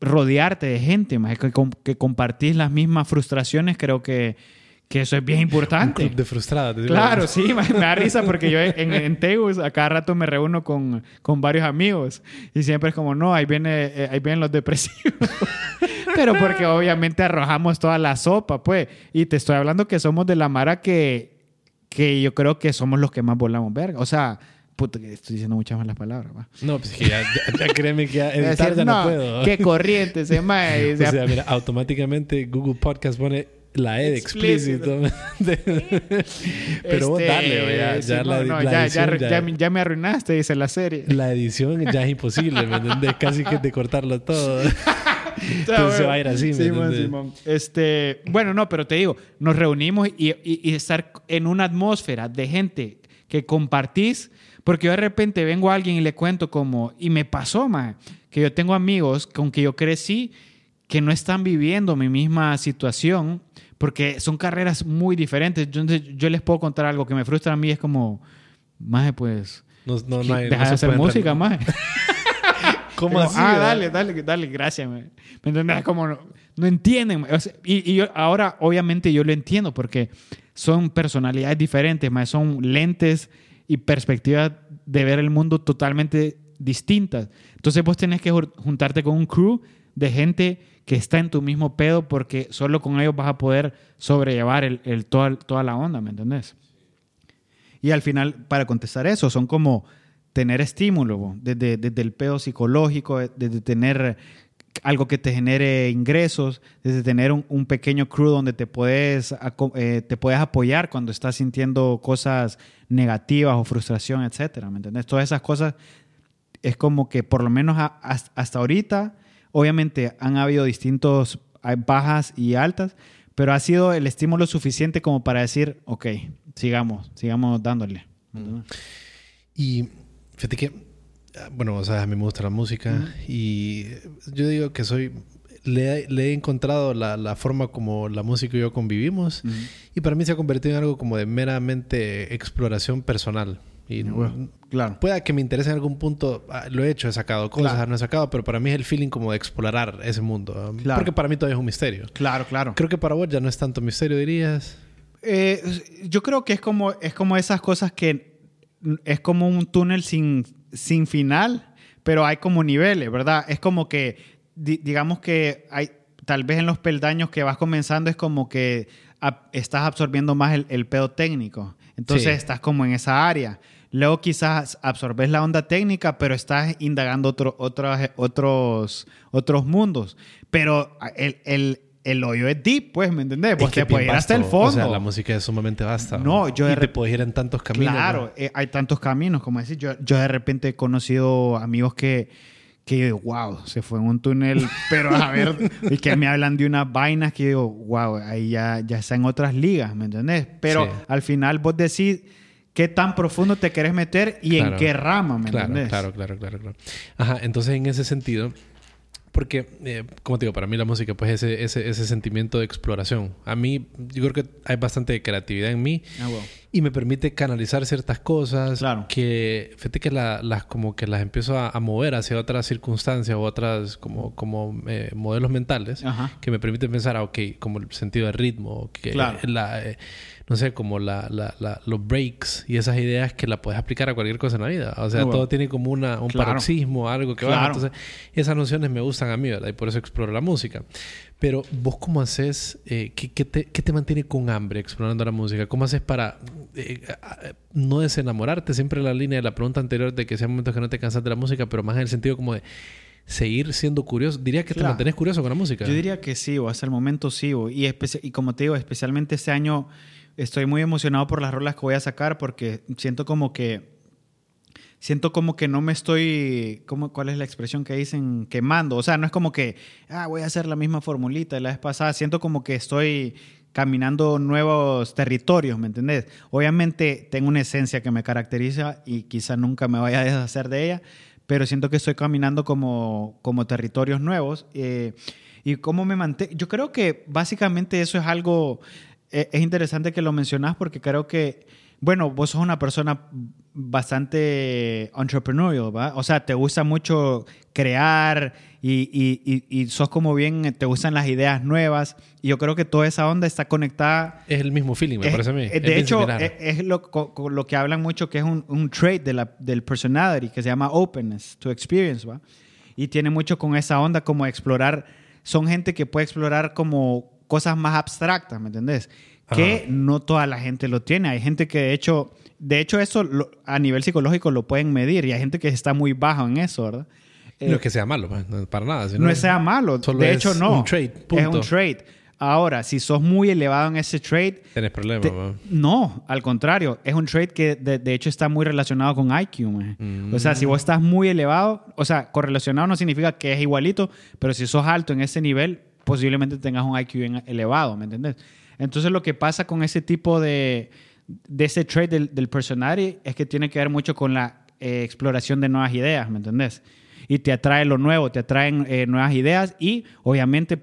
rodearte de gente, más que, que compartís las mismas frustraciones, creo que, que eso es bien Un importante. club de frustradas. Claro, sí, me, da risa porque yo (laughs) en, en Tegus a cada rato me reúno con, con varios amigos y siempre es como, no, ahí, viene, eh, ahí vienen los depresivos. (laughs) Pero porque obviamente arrojamos toda la sopa, pues. Y te estoy hablando que somos de la Mara que, que yo creo que somos los que más volamos verga. O sea, puta, que estoy diciendo muchas malas palabras. No, pues es que ya, ya- ya créeme que ya (laughs) decir, ya no, puedo. Qué corriente se mae. O sea, mira, automáticamente Google Podcast pone la E de explícito. (laughs) Pero vos Este, dale, ya, sí, ya no, la, no, la ya, edición ya, ya- me arruinaste, dice la serie. la edición ya es imposible, ¿me entendés? Casi que de cortarlo todo. (laughs) Entonces se va a ir así, ¿me Simón, entendés? Simón. Este, bueno, no, pero te digo, nos reunimos y, y- y estar en una atmósfera de gente que compartís, porque yo de repente vengo a alguien y le cuento como, y me pasó, más que yo tengo amigos con que yo crecí que no están viviendo mi misma situación, porque son carreras muy diferentes. Yo, yo les puedo contar algo que me frustra a mí, es como, más pues... No, no, no hay, deja no de hacer música, más. (laughs) ¿Cómo Como, así? Ah, verdad? dale, dale, dale, gracias. Me, ¿Me entiendes? Como no, no entienden. o sea, y y yo, ahora, obviamente, yo lo entiendo porque son personalidades diferentes, más son lentes y perspectivas de ver el mundo totalmente distintas. Entonces, vos tenés que juntarte con un crew de gente que está en tu mismo pedo porque solo con ellos vas a poder sobrellevar el, el- toda, toda la onda, ¿me entendés? Y al final, para contestar eso, son como tener estímulo, desde, desde el pedo psicológico, desde tener algo que te genere ingresos, desde tener un, pequeño crew donde te puedes, eh, te puedes apoyar cuando estás sintiendo cosas negativas o frustración, etcétera, ¿me entiendes? Todas esas cosas es como que por lo menos hasta ahorita, obviamente han habido distintos bajas y altas, pero ha sido el estímulo suficiente como para decir, ok, sigamos, sigamos dándole. Y fíjate que, bueno, o sea, a mí me gusta la música y yo digo que soy, le, he encontrado la, forma como la música y yo convivimos y para mí se ha convertido en algo como de meramente exploración personal. Y claro. pueda que me interese en algún punto, ah, lo he hecho, he sacado cosas, no he sacado, pero para mí es el feeling como de explorar ese mundo. Porque para mí todavía es un misterio. Claro, claro. Creo que para vos ya no es tanto misterio, dirías. Eh, yo creo que es como, es como esas cosas que es como un túnel sin, sin final, pero hay como niveles, ¿verdad? Es como que, digamos que hay, tal vez en los peldaños que vas comenzando es como que estás absorbiendo más el, el pedo técnico. Entonces estás como en esa área. Luego quizás absorbes la onda técnica, pero estás indagando otro, otros, otros mundos. Pero el, el, el hoyo es deep, pues, ¿me entendés? Porque puedes ir hasta el fondo. O sea, la música es sumamente vasta. No, yo... Y te puedes ir en tantos caminos. Claro, eh, hay tantos caminos, como decir. Yo, yo de repente he conocido amigos que, que yo digo, wow, se fue en un túnel, (laughs) pero a ver, y que me hablan de unas vainas que yo digo, wow, ahí ya, ya está en otras ligas, ¿me entendés? Pero al final vos decís qué tan profundo te querés meter y en qué rama, ¿me claro, Claro, claro, claro, claro. Ajá, entonces en ese sentido, porque, eh, como te digo, para mí la música, pues ese, ese, ese, sentimiento de exploración. A mí, yo creo que hay bastante creatividad en mí ah, y me permite canalizar ciertas cosas claro. que, fíjate que las como que las empiezo a, mover hacia otras circunstancias o otras como, como eh, modelos mentales que me permiten pensar, ah, ok, como el sentido de ritmo, que la... Eh, no sé, como la, la, los breaks y esas ideas que la puedes aplicar a cualquier cosa en la vida. O sea, todo tiene como una, un paroxismo, algo que va. Entonces, esas nociones me gustan a mí, ¿verdad? Y por eso exploro la música. Pero vos cómo haces, eh, ¿qué, qué, te, ¿qué, te, mantiene con hambre explorando la música? ¿Cómo haces para eh, no desenamorarte? Siempre la línea de la pregunta anterior de que sea momentos que no te cansas de la música, pero más en el sentido como de seguir siendo curioso. Diría que te mantenés curioso con la música. Yo diría que sí, o hasta el momento sí. Y, y como te digo, especialmente este año estoy muy emocionado por las rolas que voy a sacar porque siento como que siento como que no me estoy, ¿cómo, ¿cuál es la expresión que dicen? Quemando. O sea, no es como que, ah, voy a hacer la misma formulita de la vez pasada. Siento como que estoy caminando nuevos territorios, ¿me entendés? Obviamente tengo una esencia que me caracteriza y quizá nunca me vaya a deshacer de ella, pero siento que estoy caminando como, como territorios nuevos. Eh, y cómo me mantengo. Yo creo que básicamente eso es algo es interesante que lo mencionas porque creo que, bueno, vos sos una persona bastante entrepreneurial, ¿va? O sea, te gusta mucho crear y, y, y, sos como bien, te gustan las ideas nuevas. Y yo creo que toda esa onda está conectada. Es el mismo feeling, me parece a mí. de hecho, es, lo, lo, que hablan mucho que es un, un trait de la, del personality que se llama openness to experience, ¿va? Y tiene mucho con esa onda como explorar. Son gente que puede explorar como cosas más abstractas, ¿me entendés? Que no toda la gente lo tiene. Hay gente que de hecho, de hecho eso a nivel psicológico lo pueden medir y hay gente que está muy bajo en eso, ¿verdad? no es que sea malo, pues, para nada. no es sea malo. de hecho, no. Un trade, Es un trade. Ahora, si sos muy elevado en ese trade... Tienes problemas. no, al contrario. Es un trade que de, hecho está muy relacionado con IQ. O sea, si vos estás muy elevado, o sea, correlacionado no significa que es igualito, pero si sos alto en ese nivel, posiblemente tengas un IQ elevado, ¿me entiendes? Entonces lo que pasa con ese tipo de, de ese trait del, del personality es que tiene que ver mucho con la eh, exploración de nuevas ideas, ¿me entendés? Y te atrae lo nuevo, te atraen eh, nuevas ideas y obviamente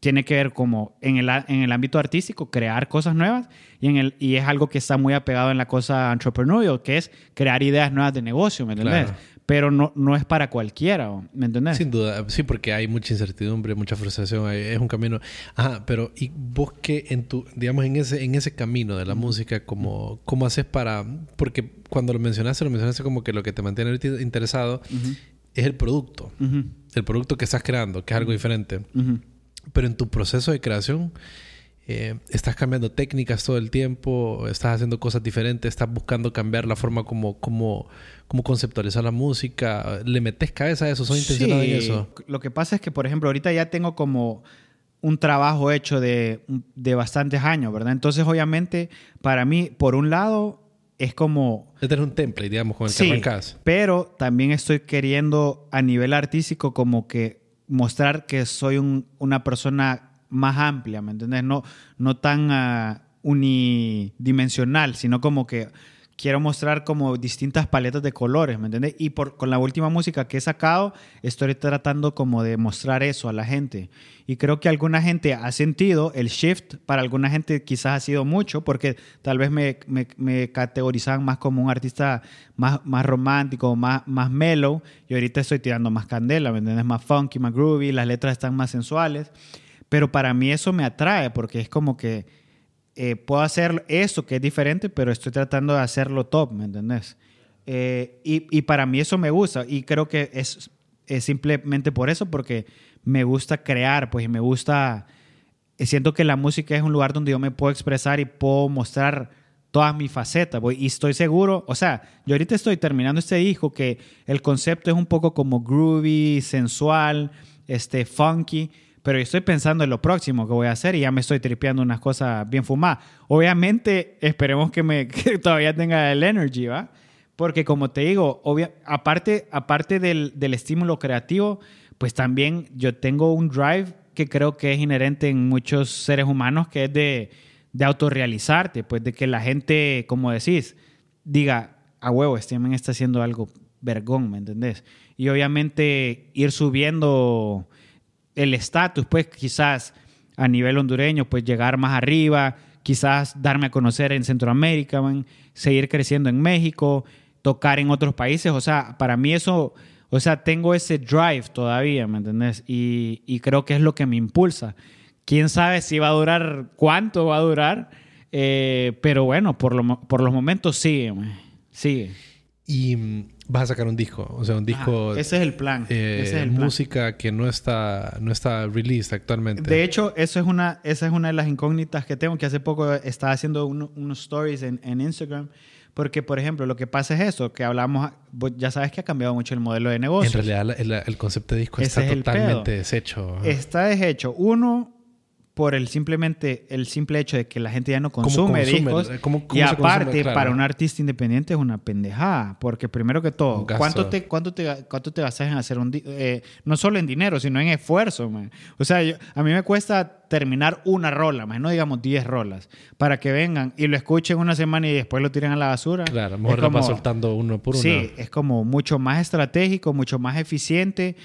tiene que ver como en el, en el ámbito artístico, crear cosas nuevas y, en el, y es algo que está muy apegado en la cosa entrepreneurial, que es crear ideas nuevas de negocio, ¿me entiendes? pero no, no es para cualquiera, ¿me entendés? Sin duda, sí, porque hay mucha incertidumbre, mucha frustración, es un camino. Ajá, pero ¿y vos qué en tu, digamos, en ese, en ese camino de la música, cómo, cómo haces para, porque cuando lo mencionaste, lo mencionaste como que lo que te mantiene interesado es el producto, el producto que estás creando, que es algo diferente. Pero en tu proceso de creación, eh, estás cambiando técnicas todo el tiempo, estás haciendo cosas diferentes, estás buscando cambiar la forma como, como, como conceptualizar la música, le metes cabeza a eso, ¿Son intencionado en eso? Lo que pasa es que, por ejemplo, ahorita ya tengo como un trabajo hecho de, de bastantes años, ¿verdad? Entonces, obviamente, para mí, por un lado, es como... Es tener un template, digamos, con el sí, que arrancas. pero también estoy queriendo a nivel artístico como que mostrar que soy un, una persona más amplia, ¿me entiendes? No, no tan uh, unidimensional, sino como que quiero mostrar como distintas paletas de colores, ¿me entiendes? Y por, con la última música que he sacado, estoy tratando como de mostrar eso a la gente. Y creo que alguna gente ha sentido el shift, para alguna gente quizás ha sido mucho, porque tal vez me, me, me categorizaban más como un artista más, más romántico, más, más mellow, y ahorita estoy tirando más candela, ¿me entiendes? Más funky, más groovy, las letras están más sensuales. Pero para mí eso me atrae, porque es como que eh, puedo hacer eso que es diferente, pero estoy tratando de hacerlo top, ¿me entendés? Eh, y, y, para mí eso me gusta y creo que es, es, simplemente por eso, porque me gusta crear, pues me gusta, eh, siento que la música es un lugar donde yo me puedo expresar y puedo mostrar todas mis facetas, pues, y estoy seguro, o sea, yo ahorita estoy terminando este disco que el concepto es un poco como groovy, sensual, este, funky, pero estoy pensando en lo próximo que voy a hacer y ya me estoy tripeando unas cosas bien fumadas. Obviamente, esperemos que, me, (laughs) que todavía tenga el energy, ¿va? Porque como te digo, obvia, aparte, aparte del, del, estímulo creativo, pues también yo tengo un drive que creo que es inherente en muchos seres humanos, que es de, de autorrealizarte, pues de que la gente, como decís, diga, a huevo, este men está haciendo algo vergón, ¿me entendés? Y obviamente ir subiendo el estatus, pues quizás a nivel hondureño, pues llegar más arriba, quizás darme a conocer en Centroamérica, seguir creciendo en México, tocar en otros países. O sea, para mí eso, o sea, tengo ese drive todavía, ¿me entendés? Y, creo que es lo que me impulsa. Quién sabe si va a durar, cuánto va a durar, eh, pero bueno, por, lo, por los momentos sigue, sigue. Y mm, vas a sacar un disco, o sea, un disco. Ajá, ese es el plan. Eh, ese es el música plan. que no está, no está released actualmente. De hecho, eso es una, esa es una de las incógnitas que tengo, que hace poco estaba haciendo un, unos stories en, en, Instagram. Porque, por ejemplo, lo que pasa es eso, que hablamos, ya sabes que ha cambiado mucho el modelo de negocio. En realidad, el, el concepto de disco ese está es totalmente deshecho. Está deshecho. Uno, por el simplemente el simple hecho de que la gente ya no consume, consume discos ¿Cómo, cómo y aparte consume? Claro. para un artista independiente es una pendejada porque primero que todo cuánto te cuánto te cuánto te gastas en hacer un eh, no solo en dinero sino en esfuerzo man. o sea yo, a mí me cuesta terminar una rola más no digamos 10 rolas para que vengan y lo escuchen una semana y después lo tiren a la basura claro mejor lo vas soltando uno por uno sí es como mucho más estratégico mucho más eficiente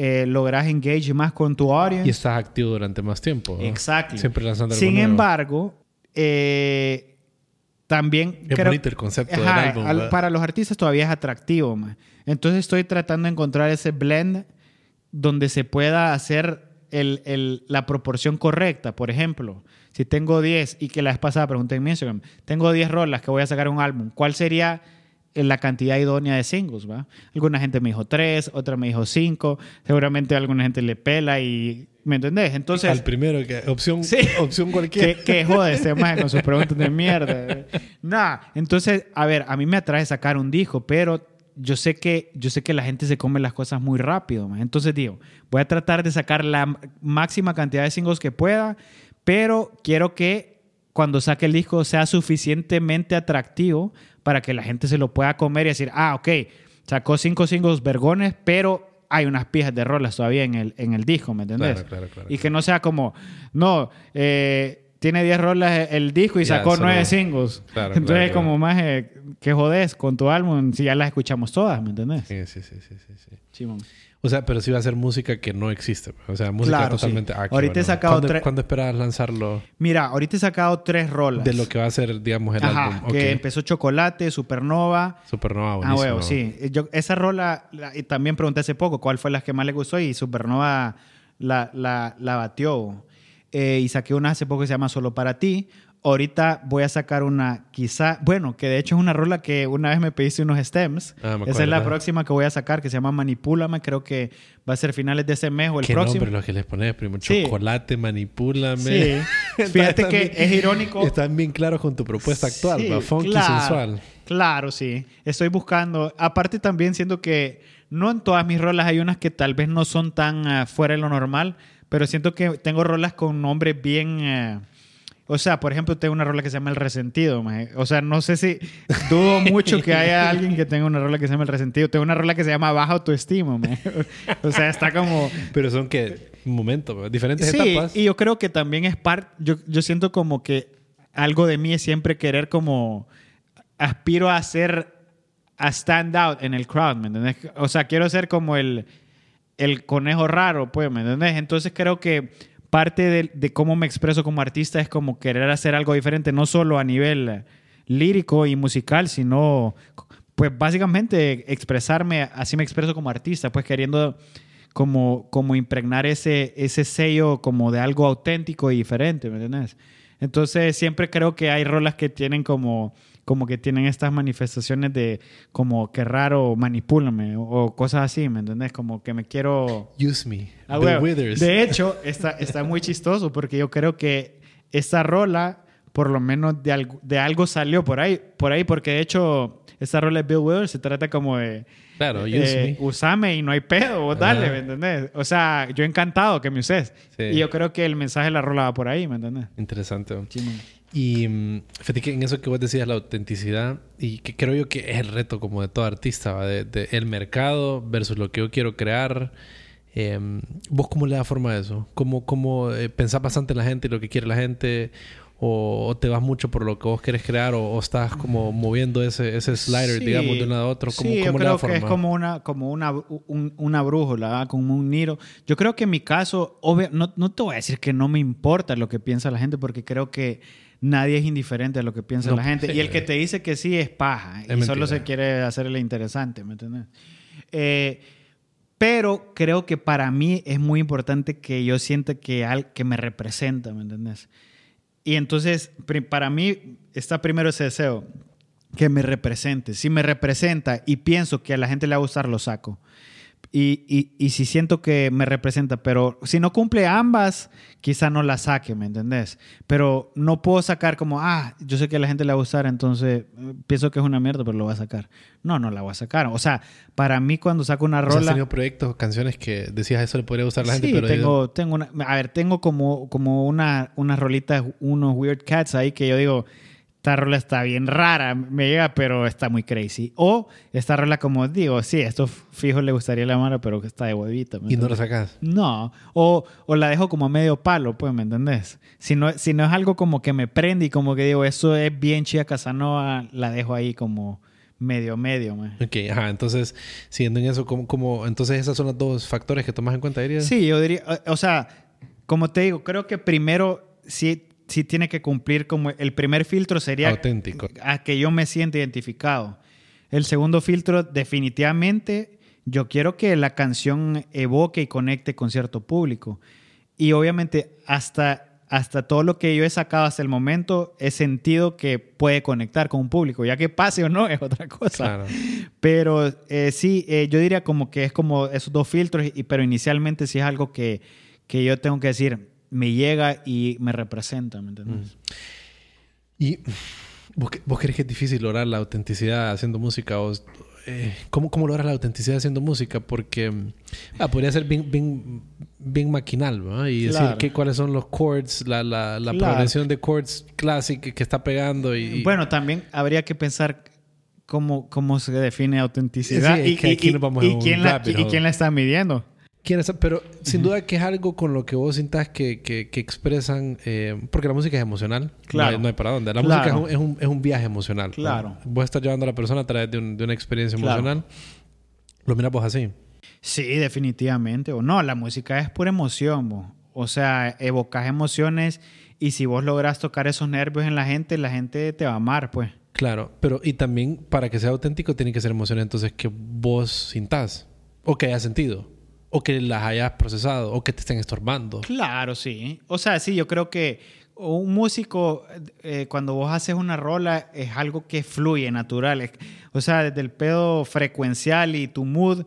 eh, logras engage más con tu audience. Y estás activo durante más tiempo. ¿no? Exacto. Siempre lanzando algo Sin nuevo. embargo, eh, también... Es creo, bonito el concepto ajá, del álbum. al, para los artistas todavía es atractivo. Man. Entonces estoy tratando de encontrar ese blend donde se pueda hacer el, el, la proporción correcta. Por ejemplo, si tengo 10 y que la vez pasada pregunté en mi Instagram, tengo 10 rolas que voy a sacar un álbum, ¿cuál sería la cantidad idónea de singles, ¿va? Alguna gente me dijo tres, otra me dijo cinco, seguramente alguna gente le pela y... ¿Me entendés? Entonces... Al primero, que opción, sí, opción cualquiera. Que, que jode este más con sus preguntas de mierda. Nada, entonces, a ver, a mí me atrae sacar un disco, pero yo sé que, yo sé que la gente se come las cosas muy rápido. Man. Entonces digo, voy a tratar de sacar la máxima cantidad de singles que pueda, pero quiero que cuando saque el disco sea suficientemente atractivo para que la gente se lo pueda comer y decir, ah, ok, sacó cinco singles vergones, pero hay unas pijas de rolas todavía en el, en el disco, ¿me entendés? Claro, claro, claro, y que no sea como, no, eh, tiene 10 rolas el disco y sacó solo- 9 singles. Claro, Entonces como más, eh, ¿qué jodés con tu álbum si ya las escuchamos todas, ¿me entendés? Sí, sí, sí, sí, sí, sí. O sea, pero sí va a ser música que no existe. O sea, música Claro, totalmente sí. actual. Ahorita he sacado ¿Cuándo, tres- ¿Cuándo esperabas lanzarlo? Mira, ahorita he sacado tres rolas. De lo que va a ser, digamos, el Ajá, álbum. que empezó Chocolate, Supernova. Supernova, Ah, buenísimo. huevo, sí. Yo, esa rola, la- y también pregunté hace poco cuál fue la que más le gustó y Supernova la, la, la batió. Eh, y saqué una hace poco que se llama Solo para ti. Ahorita voy a sacar una, quizá, bueno, que de hecho es una rola que una vez me pediste unos stems. Ah, Esa es la próxima que voy a sacar, que se llama Manipúlame. Creo que va a ser finales de ese mes o el ¿Qué próximo. nombre los que les pones, primo? Sí. Chocolate, manipúlame. Sí. (laughs) Fíjate que bien- es irónico. Están bien claros con tu propuesta actual, Sí, va, funky claro, sensual. Claro, sí. Estoy buscando. Aparte también siento que no en todas mis rolas hay unas que tal vez no son tan ah, fuera de lo normal, pero siento que tengo rolas con nombres bien... eh, o sea, por ejemplo, tengo una rola que se llama El Resentido. maje. O sea, no sé si dudo mucho que haya (laughs) alguien que tenga una rola que se llama El Resentido. Tengo una rola que se llama Baja Autoestima. maje. (laughs) O sea, está como... Pero son que, un momento, ¿verdad? diferentes Sí, etapas. y yo creo que también es parte, yo, yo siento como que algo de mí es siempre querer como, aspiro a ser, a stand out en el crowd, ¿me entiendes? O sea, quiero ser como el, el conejo raro, pues, ¿me entiendes? Entonces creo que parte de, de cómo me expreso como artista es como querer hacer algo diferente, no solo a nivel eh, lírico y musical, sino, pues, básicamente expresarme, así me expreso como artista, pues, queriendo como, como impregnar ese, ese sello como de algo auténtico y diferente, ¿me entiendes? Entonces siempre creo que hay rolas que tienen como, como que tienen estas manifestaciones de como que raro, manipúlame o, o cosas así, ¿me entiendes? Como que me quiero... Use me. Ah. Withers. De hecho, está, está muy chistoso porque yo creo que esta rola, por lo menos de algo, de algo salió por ahí, por ahí, porque de hecho, esta rola de Bill Withers se trata como de... Claro, eh, use me. usame y no hay pedo, vos dale, Ajá. ¿me entendés? O sea, yo encantado que me uses. Sí. Y yo creo que el mensaje de la rola va por ahí, ¿me entendés? Interesante. Sí. Y mm, fíjate que en eso que vos decías, la autenticidad, y que creo yo que es el reto como de todo artista, ¿va? de, de el mercado versus lo que yo quiero crear. Eh, ¿Vos cómo le das forma a eso? ¿Cómo, cómo eh, pensás bastante en la gente y lo que quiere la gente? ¿O, o te vas mucho por lo que vos querés crear? ¿O, o estás como moviendo ese, ese slider, Sí. digamos, de un lado a otro? ¿Cómo, sí, yo cómo le creo que es como una, como una, un- una brújula, ¿verdad? como un niro. Yo creo que en mi caso, obvio, no, no te voy a decir que no me importa lo que piensa la gente, porque creo que nadie es indiferente a lo que piensa No, la gente. sí, y el que eh. te dice que sí es paja. Es y solo mentira. se quiere hacerle interesante, ¿me entiendes? Eh, pero creo que para mí es muy importante que yo sienta que, al, que me representa, ¿me entiendes? Y entonces, para mí, está primero ese deseo, que me represente. Si me representa y pienso que a la gente le va a gustar, lo saco. Y, y, y si siento que me representa, pero si no cumple ambas, quizá no la saque, ¿me entendés? Pero no puedo sacar como, ah, yo sé que a la gente le va a gustar, entonces eh, pienso que es una mierda, pero lo voy a sacar. No, no la voy a sacar. O sea, para mí cuando saco una O sea, ¿Has rola... tenido proyectos, canciones que decías eso le podría gustar a la gente? Sí, pero tengo, tengo una, a ver, tengo como, como una, unas rolitas, unos weird cats ahí que yo digo, esta rola está bien rara, me llega, pero está muy crazy. O esta rola como digo, sí, esto fijo le gustaría la mara, pero que está de huevita. ¿me Y no lo entiendes? sacas. No, o, o la dejo como a medio palo, pues, ¿me entendés? Si no, si no es algo como que me prende y como que digo, eso es bien chida Casanova, la dejo ahí como medio, medio, man. Ok, ajá. Entonces, siguiendo en eso, ¿cómo, cómo, entonces esas son los dos factores que tomas en cuenta, dirías? Sí, yo diría, o o sea, como te digo, creo que primero sí, sí tiene que cumplir como el primer filtro sería Auténtico. a que yo me sienta identificado. El segundo filtro definitivamente yo quiero que la canción evoque y conecte con cierto público. Y obviamente hasta hasta todo lo que yo he sacado hasta el momento he sentido que puede conectar con un público, ya que pase o no (laughs) es otra cosa. Claro. Pero eh, sí, eh, yo diría como que es como esos dos filtros, y, pero inicialmente sí es algo que, que yo tengo que decir, me llega y me representa, ¿me entiendes? ¿Y vos, vos crees que es difícil lograr la autenticidad haciendo música? O, eh, ¿cómo, ¿Cómo logras la autenticidad haciendo música? Porque mm, ah, podría ser bien, bien, bien maquinal, ¿no? Y decir Claro. que, cuáles son los chords, la, la, la Claro. progresión de chords clásica que, está pegando. Y, y- Bueno, también habría que pensar cómo, cómo se define autenticidad y, quién la está midiendo. ¿Quién es? Pero sin duda que es algo con lo que vos sintas que, que, que expresan, eh, porque la música es emocional. Claro. No hay, no hay para dónde. La Claro. música es un, es, un, viaje emocional. ¿no? Claro. Vos estás llevando a la persona a través de, un- de una experiencia Claro. emocional. Lo miras vos así. Sí, definitivamente. O no, la música es pura emoción. bo. O sea, evocas emociones y si vos logras tocar esos nervios en la gente, la gente te va a amar, pues. Claro. Pero y también para que sea auténtico tiene que ser emociones entonces que vos sintás o que hayas sentido. O que las hayas procesado o que te estén estorbando. Claro, sí. O sea, sí, yo creo que un músico, eh, cuando vos haces una rola, es algo que fluye, natural. o sea, desde el pedo frecuencial y tu mood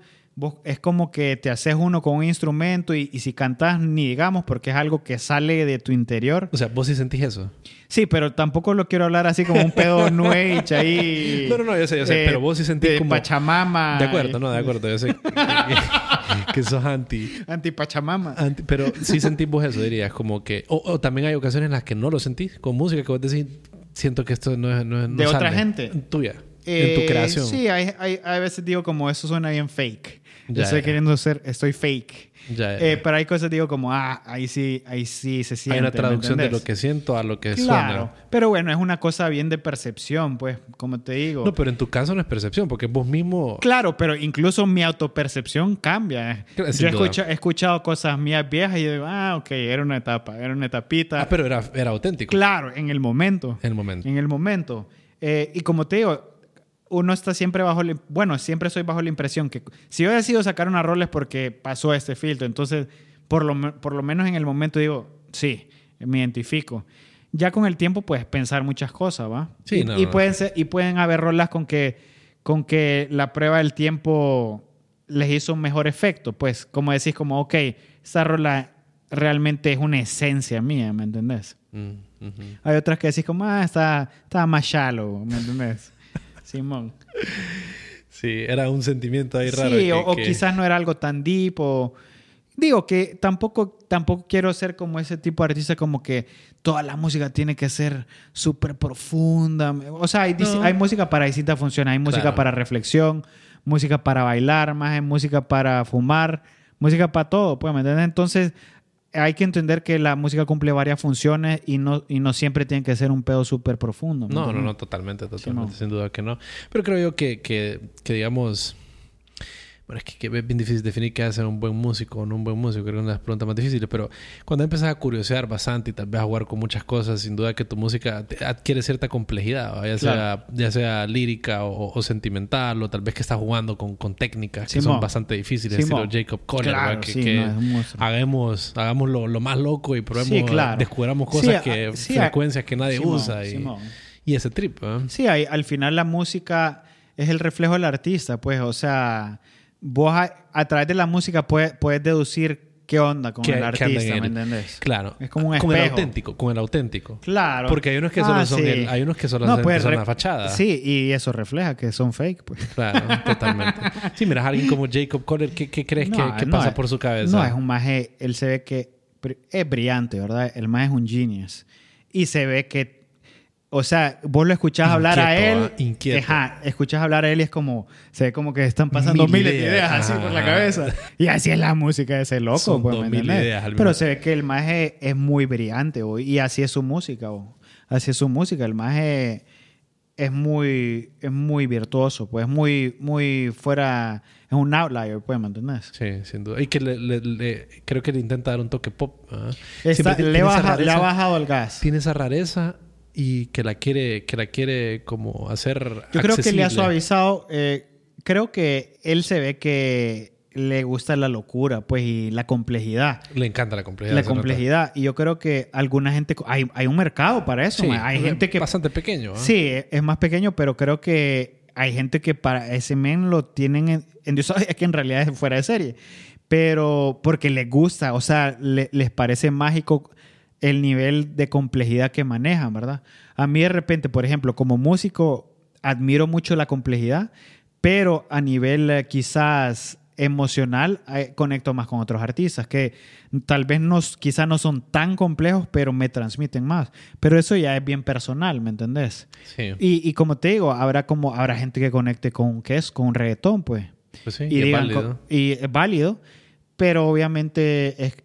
es como que te haces uno con un instrumento y, si cantas ni digamos porque es algo que sale de tu interior. O sea, vos sí sentís eso. Sí, pero tampoco lo quiero hablar así como un pedo New Age ahí. No, no, no, yo sé, yo sé, pero vos sí sentís de como... Pachamama. De acuerdo, no, de acuerdo, yo sé (laughs) que, sos anti... Anti Pachamama. pero sí sentís vos eso, dirías, como que... O, también hay ocasiones en las que no lo sentís, con música que vos decís, siento que esto no es... No, de otra gente. Tuya. en tu eh, creación. Sí, hay, hay, a veces digo como eso suena bien fake. Yo estoy queriendo ser, estoy fake. Eh, pero hay cosas, digo, como, ah, ahí sí, ahí sí se siente. Hay una traducción de lo que siento a lo que claro, Pero bueno, es una cosa bien de percepción, pues, como te digo. No, pero en tu caso no es percepción, porque vos mismo. Claro, pero incluso mi autopercepción cambia. Yo he, escuchado cosas mías viejas y digo, ah, ok, era una etapa, era una etapita. Ah, pero era, era auténtico. Claro, en el momento. En el momento. En el momento. Eh, y como te digo, uno está siempre bajo, bueno, siempre soy bajo la impresión que si yo decido sacar una rola es porque pasó este filtro. Entonces, por lo, por lo menos en el momento digo, sí, me identifico. Ya con el tiempo puedes pensar muchas cosas, ¿va? Sí, y, y pueden ser, y pueden haber rolas con que, con que la prueba del tiempo les hizo un mejor efecto. Pues, como decís, como, ok, esa rola realmente es una esencia mía, ¿me entendés? Mm, Hay otras que decís como, ah, está, está más shallow, ¿me entendés? Simón. Sí, era un sentimiento ahí raro. Sí, o, quizás no era algo tan deep o... Digo que tampoco, tampoco quiero ser como ese tipo de artista como que toda la música tiene que ser súper profunda. O sea, hay, hay, música para distintas funciones. Hay música para reflexión, música para bailar, más hay música para fumar, música para todo, pues, ¿me entiendes? Entonces, hay que entender que la música cumple varias funciones y no, y no siempre tiene que ser un pedo súper profundo. No, no, no, totalmente, totalmente, sin duda que no. Pero creo yo que, que, que digamos, es que, es bien difícil definir qué hace un buen músico o no un buen músico. Creo que es una de las preguntas más difíciles. Pero cuando empiezas a curiosear bastante y tal vez a jugar con muchas cosas, sin duda que tu música adquiere cierta complejidad, ya, sea, ya sea lírica o, sentimental, o tal vez que estás jugando con, con técnicas que son bastante difíciles, estilo Jacob Collier, que, hagamos, hagamos lo, lo, más loco y probemos, descubramos cosas que, frecuencias que nadie usa y, y, ese trip. Sí, al final la música es el reflejo del artista, pues, o sea vos a, través de la música puedes, puedes deducir qué onda con el artista, ¿me entendés? Claro. Es como un espejo. Con el auténtico, con el auténtico. Claro. Porque hay unos que solo ah, son hay unos que solo no, pues, son la fachada. Sí, y eso refleja que son fake, pues. Claro, (laughs) totalmente. Sí, miras a alguien como Jacob Collier, ¿qué, qué crees que, pasa por su cabeza? No, es un maje, él se ve que es brillante, ¿verdad? El maje es un genius. Y se ve que o sea, vos lo escuchás hablar a él. ¿ah? Inquieto. Ajá, escuchás hablar a él y es como, se ve como que están pasando miles de ideas así por la cabeza. Y así es la música de ese loco, pues, mil ideas Pero se ve que el maje es muy brillante, y así es su música, así es su música. El maje es muy, es muy virtuoso, pues, muy, muy fuera, es un outlier, pues, ¿me entendés? Sí, sin duda. Y que le, creo que le intenta dar un toque pop. le, baja, le ha bajado el gas. Tiene esa rareza y que la quiere, que la quiere como hacer. Yo creo que le ha suavizado. Eh, creo que él se ve que le gusta la locura, pues, y la complejidad. Le encanta la complejidad. La complejidad. Y yo creo que alguna gente... Hay, hay un mercado para eso. hay gente que... Bastante pequeño. Sí, es más pequeño, pero creo que hay gente que para ese men lo tienen en, en Dios es que en realidad es fuera de serie. Pero porque les gusta, o sea, les parece mágico el nivel de complejidad que manejan, ¿verdad? A mí de repente, por ejemplo, como músico, admiro mucho la complejidad, pero a nivel eh, quizás emocional eh, conecto más con otros artistas que tal vez no, quizás no son tan complejos, pero me transmiten más. Pero eso ya es bien personal, ¿me entendés? Sí. Y, como te digo, habrá como habrá gente que conecte con ¿qué es? Con un reggaetón, pues. Pues sí, y, es válido. y es válido, pero obviamente es,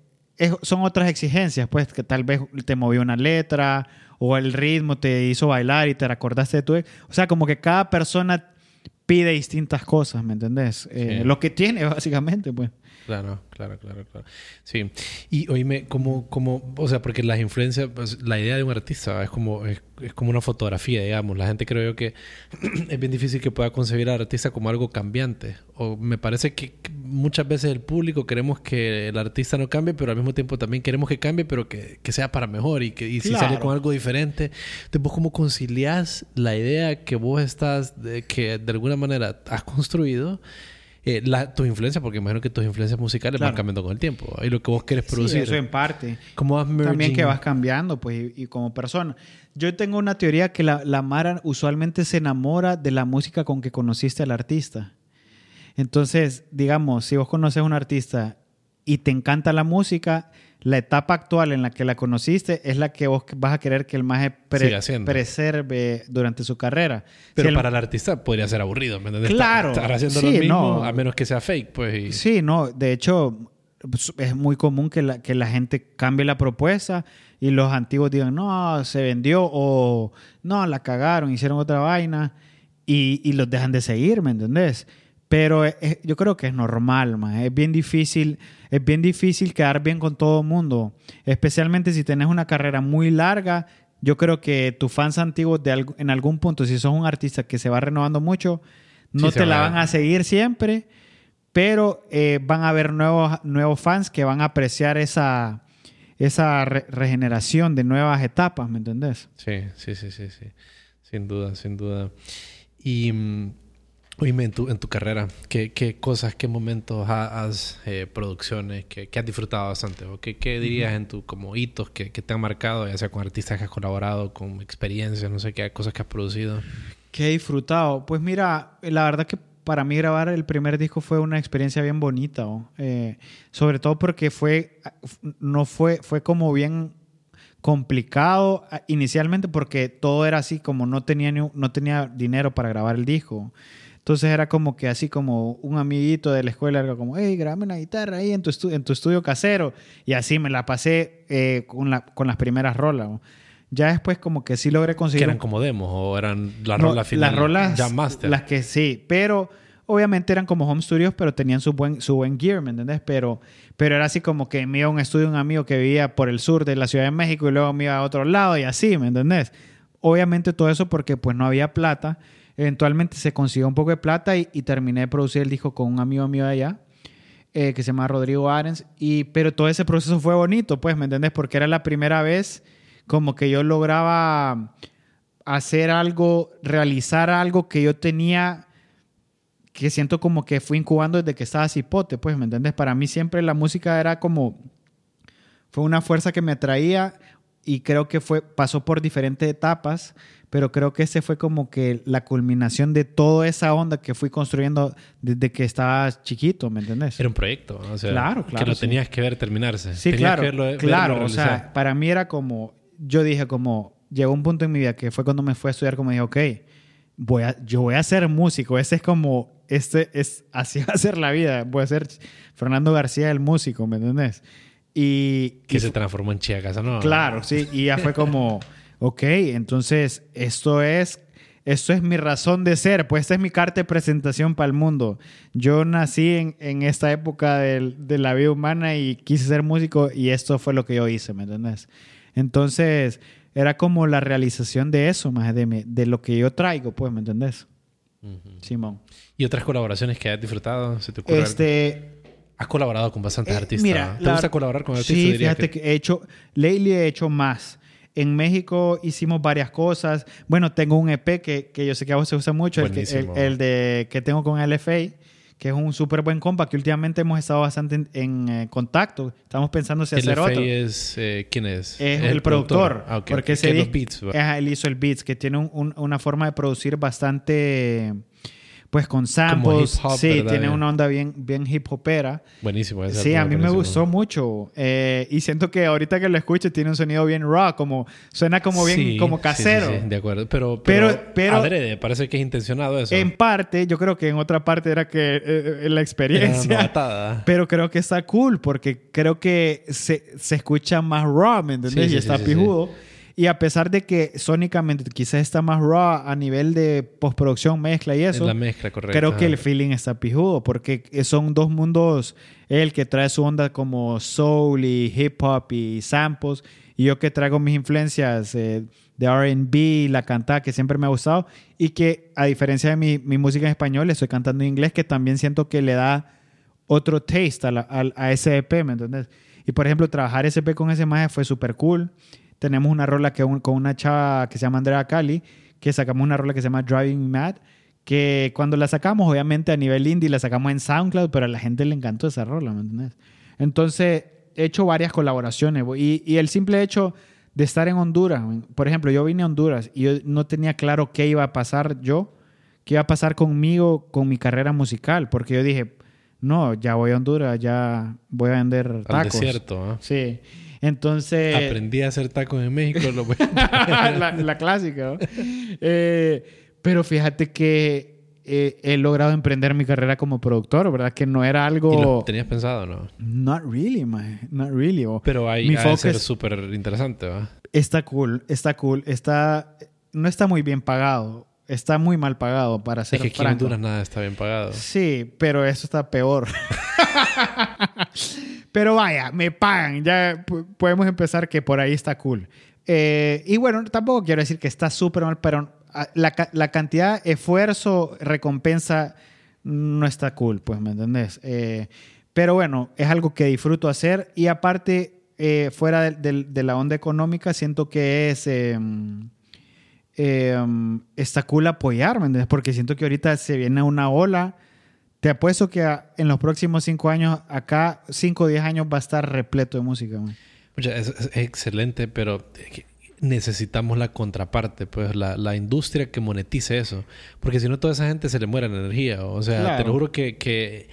son otras exigencias, pues, que tal vez te movió una letra o el ritmo te hizo bailar y te recordaste de tu... O sea, como que cada persona pide distintas cosas, ¿me entendés? Eh, Sí. Lo que tiene, (laughs) básicamente, pues. Claro, claro, claro, claro. Sí. Y oíme, como, como, o sea, porque las influencias, pues, la idea de un artista es como, es, es como una fotografía, digamos. La gente creo yo que (clears throat) es bien difícil que pueda concebir al artista como algo cambiante. O me parece que muchas veces el público queremos que el artista no cambie, pero al mismo tiempo también queremos que cambie, pero que, que sea para mejor y que y si Claro. sale con algo diferente. Entonces, vos cómo conciliás la idea que vos estás, de, que de alguna manera has construido eh, la, tus influencias, porque imagino que tus influencias musicales van Claro. cambiando con el tiempo y lo que vos querés Sí, producir. eso en parte. ¿Cómo vas También que vas cambiando, pues, y, y como persona. Yo tengo una teoría que la, la Mara usualmente se enamora de la música con que conociste al artista. Entonces, digamos, si vos conoces a un artista y te encanta la música, la etapa actual en la que la conociste es la que vos vas a querer que el maje pre- preserve durante su carrera. Pero Si para el artista podría ser aburrido, ¿me entiendes? Claro. Estar, estar haciendo Sí, lo mismo, no. a menos que sea fake, pues. y- Sí, no, de hecho pues, es muy común que la, que la gente cambie la propuesta y los antiguos digan, no, se vendió o no, la cagaron, hicieron otra vaina y, y los dejan de seguir, ¿me entendés? Pero es- es- yo creo que es normal, man. es bien difícil, es bien difícil quedar bien con todo el mundo, especialmente si tenés una carrera muy larga. Yo creo que tus fans antiguos de en algún punto, si sos un artista que se va renovando mucho, no Sí, te la va. van a seguir siempre, pero eh, van a haber nuevos, nuevos fans que van a apreciar esa, esa re- regeneración de nuevas etapas, ¿me entendés? Sí, sí, sí, sí, sí. Sin duda, sin duda. Y, mm, oíme, en tu, en tu carrera, ¿qué, qué cosas, qué momentos ha- has, eh, producciones que, que has disfrutado bastante? ¿O qué, qué dirías en tu, como hitos que, que te han marcado, ya sea con artistas que has colaborado, con experiencias, no sé qué, cosas que has producido? Que he disfrutado. Pues mira, la verdad que para mí grabar el primer disco fue una experiencia bien bonita, ¿o? Eh, sobre todo porque fue, no fue, fue como bien complicado ah, inicialmente porque todo era así como no tenía, no tenía dinero para grabar el disco. Entonces era como que así como un amiguito de la escuela era como, hey, grabame una guitarra ahí en tu, en tu estudio casero. Y así me la pasé eh, con, la, con las primeras rolas. ¿no? Ya después como que sí logré ¿Que conseguir... eran como demos o eran la no, rola final? Las rolas, Jam Master. las que sí, pero obviamente eran como home studios, pero tenían su buen, su buen gear, ¿me entendés? Pero, pero era así como que me iba a un estudio un amigo que vivía por el sur de la Ciudad de México y luego me iba a otro lado y así, ¿me entendés? Obviamente todo eso porque pues no había plata. Eventualmente se consiguió un poco de plata y, y terminé de producir el disco con un amigo mío de allá. eh, que se llama Rodrigo Arens, y, pero todo ese proceso fue bonito, pues, ¿me entendés? Porque era la primera vez como que yo lograba hacer algo, realizar algo que yo tenía, que siento como que fui incubando desde que estaba cipote, pues, ¿me entiendes? Para mí siempre la música era como, fue una fuerza que me atraía y creo que fue, pasó por diferentes etapas, pero creo que ese fue como que la culminación de toda esa onda que fui construyendo desde que estaba chiquito, ¿me entendés? Era un proyecto, o sea, Claro, que claro, lo sí. tenías que ver terminarse. Sí, Tenías claro. que verlo- verlo claro, o realizar. sea, para mí era como, yo dije como, llegó un punto en mi vida que fue cuando me fui a estudiar, como dije, ok, voy a, yo voy a ser músico, ese es como, este es, así (laughs) va a ser la vida, voy a ser Fernando García el músico, ¿me entendés? Y, que y se transformó en Chia Casanova. Claro, sí, y ya fue como, (laughs) ok, entonces esto es, esto es mi razón de ser, pues esta es mi carta de presentación para el mundo. Yo nací en, en esta época del- de la vida humana y quise ser músico y esto fue lo que yo hice, ¿me entendés? Entonces era como la realización de eso, más de, mi- de lo que yo traigo, pues, ¿me entendés? Simón. ¿Y otras colaboraciones que has disfrutado? ¿Se te ocurre? Este, Has colaborado con bastantes Eh, artistas. mira, ¿Te la- gusta colaborar con artistas? Sí, fíjate que... he hecho, lately he hecho más. En México hicimos varias cosas. Bueno, tengo un EP que, que yo sé que a vos se usa mucho, el, que- el, de que tengo con LFA, que es un súper buen compa, que últimamente hemos estado bastante en, en, eh, contacto. Estamos pensando si hacer LFA otro. es... eh, ¿Quién es? Es el, productor. Ah, ok, Porque ese los beats. Ajá, él hizo el beats, que tiene un- un- una forma de producir bastante, pues con samples. hop, sí, ¿verdad? tiene una onda bien, bien hip hopera. Buenísimo. ese Sí, a mí me gustó mucho. Eh, y siento que ahorita que lo escucho tiene un sonido bien raw, como suena como bien Sí, como casero. sí, sí, de acuerdo. Pero, pero, Pero- pero- adrede, parece que es intencionado eso. En parte, yo creo que en otra parte era que eh, eh, la experiencia. (laughs) Pero creo que está cool porque creo que se, se escucha más raw, ¿me entendés? Y está pijudo. Y a pesar de que sónicamente quizás está más raw a nivel de postproducción, mezcla y eso. La mezcla. Creo que el feeling está pijudo porque son dos mundos. Él que trae su onda como soul y hip hop y samples. Y yo que traigo mis influencias eh, de RB, la cantada que siempre me ha gustado. Y que a diferencia de mi, mi música en español, estoy cantando en inglés que también siento que le da otro taste a, la- a- a ese EP, ¿me entiendes? Y por ejemplo, trabajar ese EP con ese maje fue súper cool. Tenemos una rola que un- con una chava que se llama Andrea Cali, que sacamos una rola que se llama Driving Mad, que cuando la sacamos, obviamente a nivel indie, la sacamos en SoundCloud, pero a la gente le encantó esa rola, ¿me entiendes? Entonces, he hecho varias colaboraciones bo- y, y el simple hecho de estar en Honduras, por ejemplo, yo vine a Honduras y yo no tenía claro qué iba a pasar yo, qué iba a pasar conmigo, con mi carrera musical, porque yo dije, no, ya voy a Honduras, ya voy a vender Al tacos. desierto, ¿ah? Sí. Entonces. Aprendí a hacer tacos en México. Lo voy (laughs) la, la clásica. ¿no? Eh, pero fíjate que eh, he logrado emprender mi carrera como productor, ¿verdad? Que no era ¿Y algo. lo tenías pensado no? Not really, man. Not really. O- Pero Mi foco ser es- súper interesante, ¿va? Está cool, está cool. Está. No está muy bien pagado. Está muy mal pagado, para ser Es que aquí en. Honduras nada está bien pagado. Sí, pero eso está peor. (laughs) pero vaya, me pagan. Ya podemos empezar que por ahí está cool. Eh, y bueno, tampoco quiero decir que está súper mal, pero ah, la, la cantidad esfuerzo, recompensa, no está cool, pues, ¿me entendés? Eh, pero bueno, es algo que disfruto hacer y aparte, eh, fuera de, de- la onda económica, siento que es... em, eh, está cool apoyar, ¿me entiendes? Porque siento que ahorita se viene una ola. Te apuesto que a- en los próximos cinco años, acá, cinco o diez años, va a estar repleto de música. man. Es, es excelente, pero necesitamos la contraparte, pues la, la industria que monetice eso. Porque si no, toda esa gente se le muere la energía. O sea, Claro. te lo juro que, que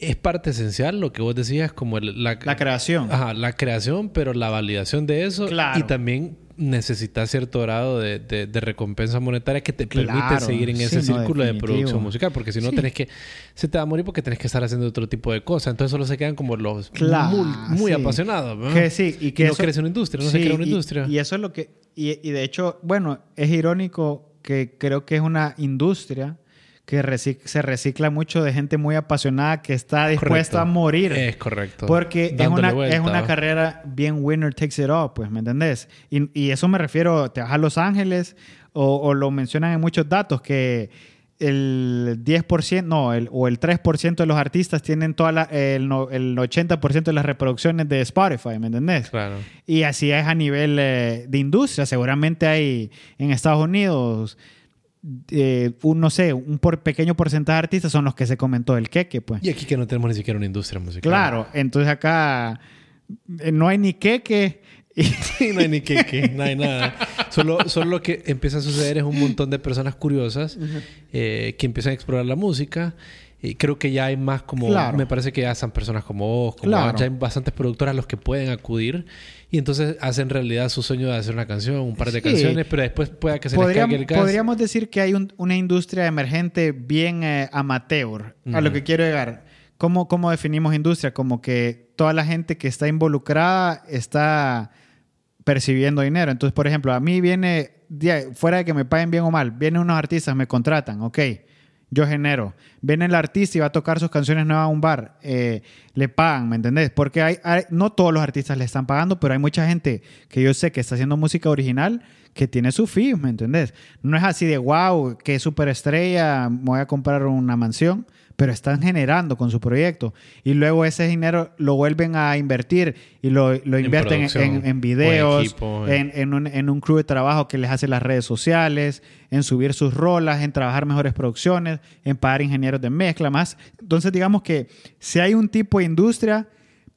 es parte esencial lo que vos decías, como el- la, La creación. Ajá, la creación, pero la validación de eso. Claro. Y también necesitas cierto grado de, de- de recompensa monetaria que te permite seguir en Sí, ese no, círculo de producción musical. Porque si no, Sí. tenés que... Se te va a morir porque tenés que estar haciendo otro tipo de cosas. Entonces solo se quedan como los Claro, muy, muy sí. apasionados. ¿no? Que sí, y que no eso- crece una industria, no se crea una y- industria. Y, eso es lo que. Y, y de hecho, bueno, es irónico que creo que es una industria que recic- se recicla mucho de gente muy apasionada que está dispuesta Correcto. a morir. Es correcto. Porque es una, vuelta, es una carrera bien winner takes it all, pues, ¿me entendés? Y, y eso me refiero, te vas a Los Ángeles o, o lo mencionan en muchos datos que el 10%, no, el, o el 3% de los artistas tienen toda la, el, no- el 80% de las reproducciones de Spotify, ¿me entendés? Claro. Y así es a nivel eh, de industria. Seguramente hay en Estados Unidos, eh, un, no sé, un por pequeño porcentaje de artistas son los que se comentó el queque, pues. Y aquí que no tenemos ni siquiera una industria musical. Claro, entonces acá eh, no hay ni queque. Y, (laughs) Sí, no hay ni que, que, no hay nada. Solo, solo lo que empieza a suceder es un montón de personas curiosas eh, que empiezan a explorar la música. Y creo que ya hay más como... Claro. Me parece que ya están personas como vos, como Claro. ya hay bastantes productoras a los que pueden acudir. Y entonces hacen realidad su sueño de hacer una canción, un par de Sí. canciones, pero después pueda que se les podríamos, caiga el gas. podríamos decir que hay un- una industria emergente bien eh, amateur. A lo que quiero llegar. ¿Cómo, ¿Cómo definimos industria? Como que toda la gente que está involucrada está percibiendo dinero. Entonces, por ejemplo, a mí viene, fuera de que me paguen bien o mal, vienen unos artistas, me contratan, ok, yo genero. Viene el artista y va a tocar sus canciones nuevas a un bar, eh, le pagan, ¿me entendés? Porque hay, no todos los artistas le están pagando, pero hay mucha gente que yo sé que está haciendo música original que tiene su fee, ¿me entendés? No es así de wow, que superestrella, voy a comprar una mansión, pero están generando con su proyecto. Y luego ese dinero lo vuelven a invertir y lo, lo En invierten en, videos, equipo, en, en un, en un crew de trabajo que les hace las redes sociales, en subir sus rolas, en trabajar mejores producciones, en pagar ingenieros de mezcla, más. Entonces, digamos que si hay un tipo de industria,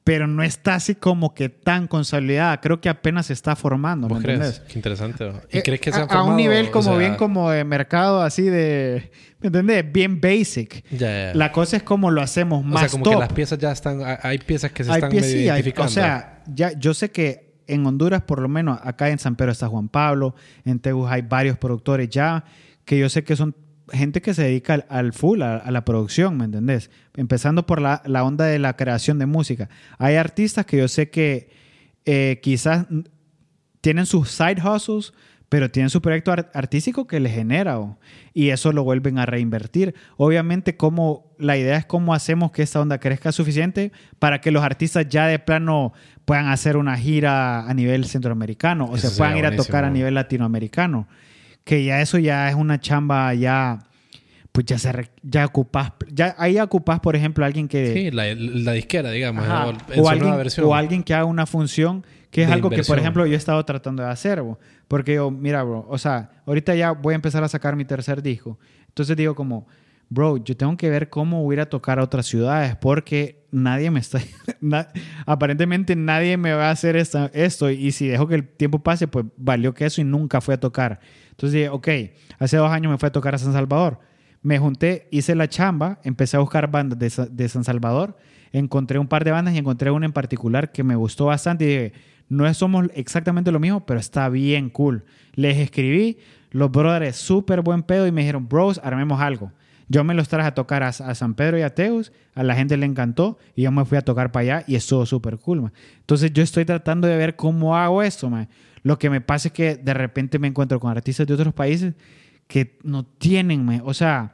pero no está así como que tan consolidada. Creo que apenas se está formando. ¿me ¿Vos crees? Qué interesante. ¿Y Eh, crees que se a, han a un formado, nivel o como sea, bien como de mercado así de ¿me entendés? bien basic Ya, ya. la cosa es como lo hacemos o más sea, como top que las piezas ya están... hay- piezas que se hay están medio sí, hay- identificando. o sea ya yo sé que en Honduras por lo menos acá en San Pedro está Juan Pablo en Tegus hay varios productores ya que yo sé que son gente que se dedica al, al full, a, a la producción, ¿me entendés? Empezando por la, la onda de la creación de música. Hay artistas que yo sé que eh, quizás tienen sus side hustles, pero tienen su proyecto artístico que les genera y eso lo vuelven a reinvertir. Obviamente, como la idea es cómo hacemos que esta onda crezca suficiente para que los artistas ya de plano puedan hacer una gira a nivel centroamericano o se puedan ir a tocar a nivel latinoamericano. Que ya eso ya es una chamba ya pues ya se ya ocupas ya ahí ocupas por ejemplo alguien que sí la, disquera digamos o, alguien, o alguien que haga una función que es algo que, por ejemplo, yo he estado tratando de hacer, porque yo, mira, bro, o sea, ahorita ya voy a empezar a sacar mi tercer disco. Entonces digo como, bro, yo tengo que ver cómo voy a tocar a otras ciudades, porque nadie me está, (laughs) aparentemente nadie me va a hacer esto, y si dejo que el tiempo pase, pues valió que eso y nunca fui a tocar. Entonces dije, ok, hace dos años me fui a tocar a San Salvador. Me junté, hice la chamba, empecé a buscar bandas de, de San Salvador, encontré un par de bandas y encontré una en particular que me gustó bastante y dije, no somos exactamente lo mismo, pero está bien cool. Les escribí, los brothers, súper buen pedo, y me dijeron, bros, armemos algo. Yo me los traje a tocar a, San Pedro y a Teus, a la gente le encantó, y yo me fui a tocar para allá y estuvo súper cool. Entonces yo estoy tratando de ver cómo hago esto. Lo que me pasa es que de repente me encuentro con artistas de otros países que no tienen, o sea,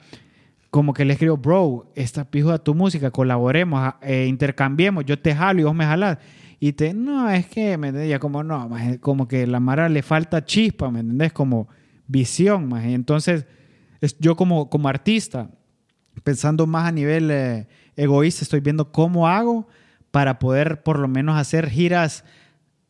como que le escribo, bro, esta pijo a tu música, colaboremos, eh, intercambiemos, yo te jalo y vos me jalás. Y te, no, es que, ¿me entendés? Ya como, no, como que la Mara le falta chispa, ¿me entendés? Como visión, más. Entonces, es, yo como, como artista, pensando más a nivel eh, egoísta, estoy viendo cómo hago para poder por lo menos hacer giras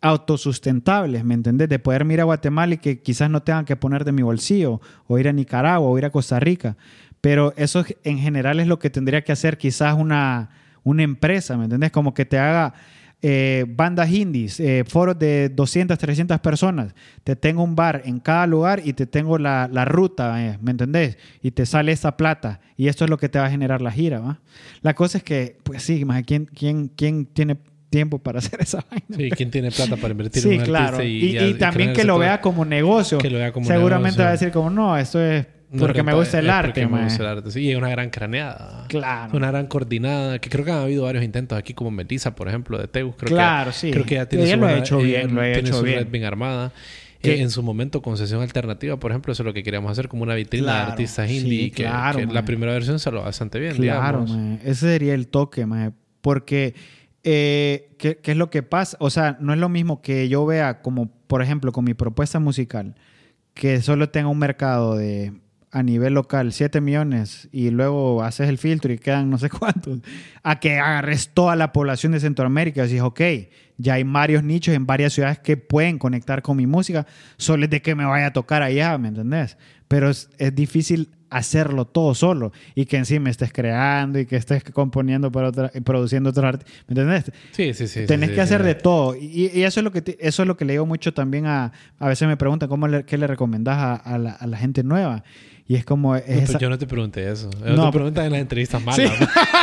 autosustentables, ¿me entendés? De poder mirar a Guatemala y que quizás no tengan que poner de mi bolsillo, o ir a Nicaragua, o ir a Costa Rica. Pero eso en general es lo que tendría que hacer quizás una, una empresa, ¿me entendés? Como que te haga eh, bandas indies, eh, foros de 200, 300 personas. Te tengo un bar en cada lugar y te tengo la, ruta, eh, ¿me entendés? Y te sale esa plata. Y esto es lo que te va a generar la gira, ¿va? La cosa es que, pues sí, ¿quién, quién, quién tiene tiempo para (laughs) hacer esa vaina. Sí, ¿quién tiene plata para invertir en un claro. y, y, también que lo vea como negocio. Que lo vea como Seguramente va a decir como, no, esto es porque me gusta el arte, me gusta el arte. Sí, es una gran craneada. Claro. Una gran coordinada. Que creo que han habido varios intentos aquí, como Melissa, por ejemplo, de Teus. Creo claro, sí. Creo que ya tiene su, lo ha hecho bien, lo ha tiene hecho su bien. red bien armada. Eh, en su momento, concesión alternativa, por ejemplo, eso es lo que queríamos hacer, como una vitrina de artistas indie. que, la primera versión salió bastante bien, claro, Ese sería el toque, man. Porque, eh, ¿qué, ¿qué es lo que pasa? O sea, no es lo mismo que yo vea como, por ejemplo, con mi propuesta musical, que solo tenga un mercado de a nivel local 7 millones y luego haces el filtro y quedan no sé (laughs) cuántos, a que agarres toda la población de Centroamérica y dices, ok, ya hay varios nichos en varias ciudades que pueden conectar con mi música, solo es de que me vaya a tocar allá, ¿me entendés? Pero es, es difícil hacerlo todo solo y que encima estés creando y que estés componiendo para otra, y produciendo otros artistas, ¿me entendés? Sí, sí, sí. Tenés que hacer de todo y, y, eso es lo que eso es lo que le digo mucho también a a veces me preguntan cómo le, qué le recomendás a, a, la, a la gente nueva y es como... yo no te pregunté eso. No, te preguntas en las entrevistas malas.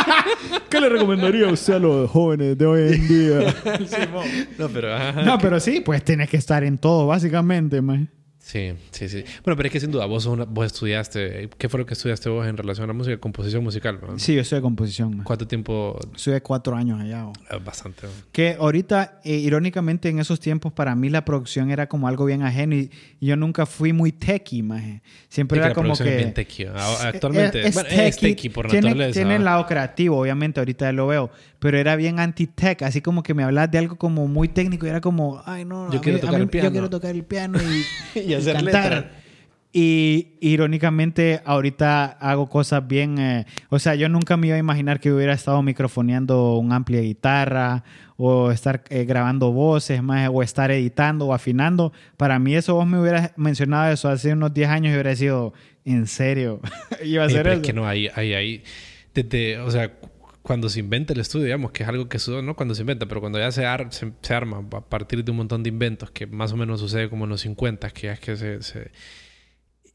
(laughs) ¿Qué le recomendaría a usted a los jóvenes de hoy en día? (laughs) no, pero... no, pero sí, pues tienes que estar en todo, básicamente, man. Sí, sí, sí. Bueno, pero es que sin duda, vos, vos estudiaste. ¿Qué fue lo que estudiaste vos en relación a la música? Composición musical. Sí, yo estudié composición. ¿Cuánto tiempo? Estudié cuatro años allá. Ah, bastante. Que ahorita, eh, irónicamente, en esos tiempos, para mí la producción era como algo bien ajeno y, yo nunca fui muy techie, maje. Siempre era como que. Es bien techie. Actualmente, es, bueno, es techie por tiene, naturaleza. Tiene el lado creativo, obviamente, ahorita lo veo. Pero era bien anti-tech, así como que me hablas de algo como muy técnico y era como, ay, no, yo, quiero, tocar el piano. yo quiero tocar el piano y, (laughs) y hacer cantar. Y irónicamente, ahorita hago cosas bien. Eh, o sea, yo nunca me iba a imaginar que hubiera estado microfoneando un amplia guitarra o estar eh, grabando voces más o estar editando o afinando. Para mí, eso vos me hubieras mencionado eso hace unos 10 años y hubiera sido en serio. (laughs) iba a ser eso. Es que no, hay, hay, hay. Desde, o sea, cuando se inventa el estudio, digamos, que es algo que no cuando se inventa, pero cuando ya se, se, arma a partir de un montón de inventos, que más o menos sucede como en los 50, que es que se, se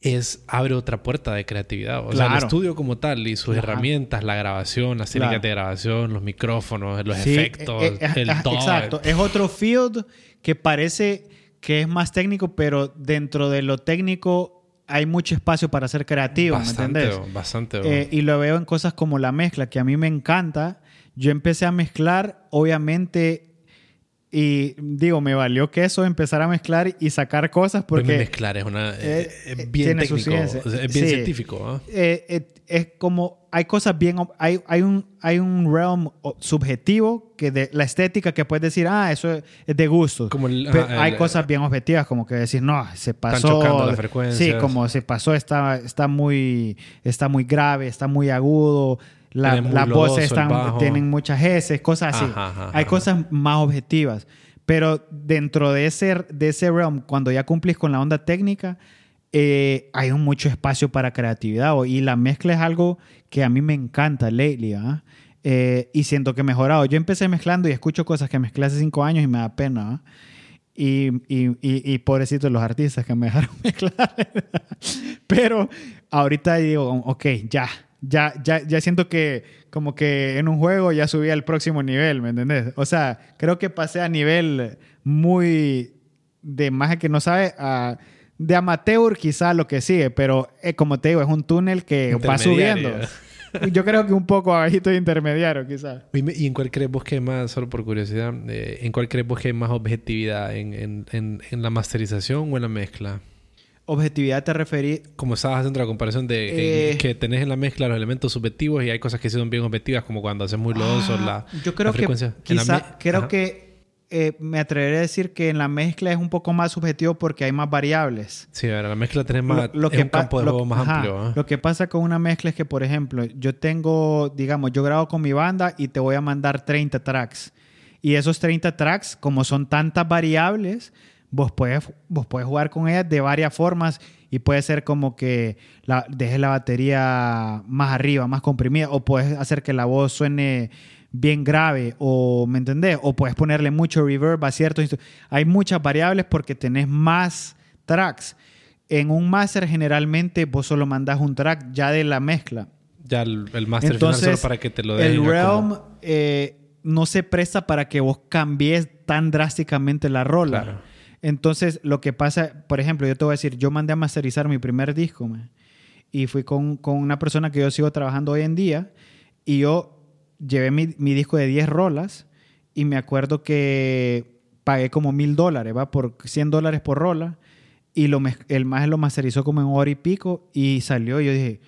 es abre otra puerta de creatividad. O sea, el estudio como tal y sus herramientas, la grabación, las técnicas de grabación, los micrófonos, los efectos, eh, eh, el todo. Exacto. Es otro field que parece que es más técnico, pero dentro de lo técnico hay mucho espacio para ser creativo, bastante, ¿me entiendes? Bastante. Eh, y lo veo en cosas como la mezcla, que a mí me encanta. Yo empecé a mezclar, obviamente Y digo, me valió que eso empezar a mezclar y sacar cosas porque... mezclar es, una, eh, es bien técnico, es bien científico. Eh, es como, hay cosas bien, hay, hay, un, hay un realm subjetivo que de la estética que puedes decir, ah, eso es de gusto. Como hay cosas bien objetivas como que decir, no, se pasó. la frecuencia. Sí, como se pasó, está, está, muy, está muy grave, está muy agudo la, las voces están, tienen muchas S, cosas así. Hay cosas más objetivas. Pero dentro de ese, de ese realm, cuando ya cumplís con la onda técnica, eh, hay mucho espacio para creatividad. Y la mezcla es algo que a mí me encanta lately. Eh, y siento que he mejorado. Yo empecé mezclando y escucho cosas que mezclé hace cinco años y me da pena. Y, y, y, y pobrecitos los artistas que me (laughs) dejaron mezclar. Pero ahorita digo, ok, ya, ya, ya, ya siento que como que en un juego ya subí al próximo nivel, ¿me entendés? O sea, creo que pasé a nivel muy de más que no sabe a de amateur quizá lo que sigue, pero eh, como te digo, es un túnel que va subiendo. Yo creo que un poco abajito de intermediario, quizás. ¿Y en cuál crees vos que hay más, solo por curiosidad, eh, en cuál crees vos que hay más objetividad? ¿En, en, en, en la masterización o en la mezcla? Objetividad te referí. Como estabas haciendo la comparación de eh, que tenés en la mezcla los elementos subjetivos y hay cosas que son bien objetivas, como cuando haces muy lodoso ah, la, yo creo frecuencia. Que quizá, creo que eh, me atreveré a decir que en la mezcla es un poco más subjetivo porque hay más variables. Sí, a la mezcla tenés más lo, que un campo de juego más amplio. Lo que pasa con una mezcla es que, por ejemplo, yo tengo, digamos, yo grabo con mi banda y te voy a mandar 30 tracks. Y esos 30 tracks, como son tantas variables, vos puedes, vos puedes jugar con ellas de varias formas y puede ser como que la, dejes la batería más arriba, más comprimida, o puedes hacer que la voz suene bien grave, o ¿me entendés? O puedes ponerle mucho reverb a ciertos Hay muchas variables porque tenés más tracks. En un master generalmente vos solo mandás un track ya de la mezcla. Ya el, master final solo para que te lo den. El Realm eh, no se presta para que vos cambies tan drásticamente la rola. Entonces, lo que pasa, por ejemplo, yo te voy a decir, yo mandé a masterizar mi primer disco, y fui con, una persona que yo sigo trabajando hoy en día, y yo llevé mi, disco de 10 rolas, y me acuerdo que pagué como mil dólares, ¿va? Por 100 dólares por rola, y lo, el más lo masterizó como en hora y pico, y salió, y yo dije,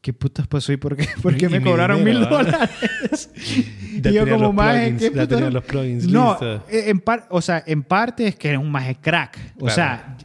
¿qué putas pasó y por qué, (laughs) por qué me cobraron mil dólares? (laughs) y yo como más ¿qué los plugins No, eh, en o sea, en parte es que es un maje crack. O sea,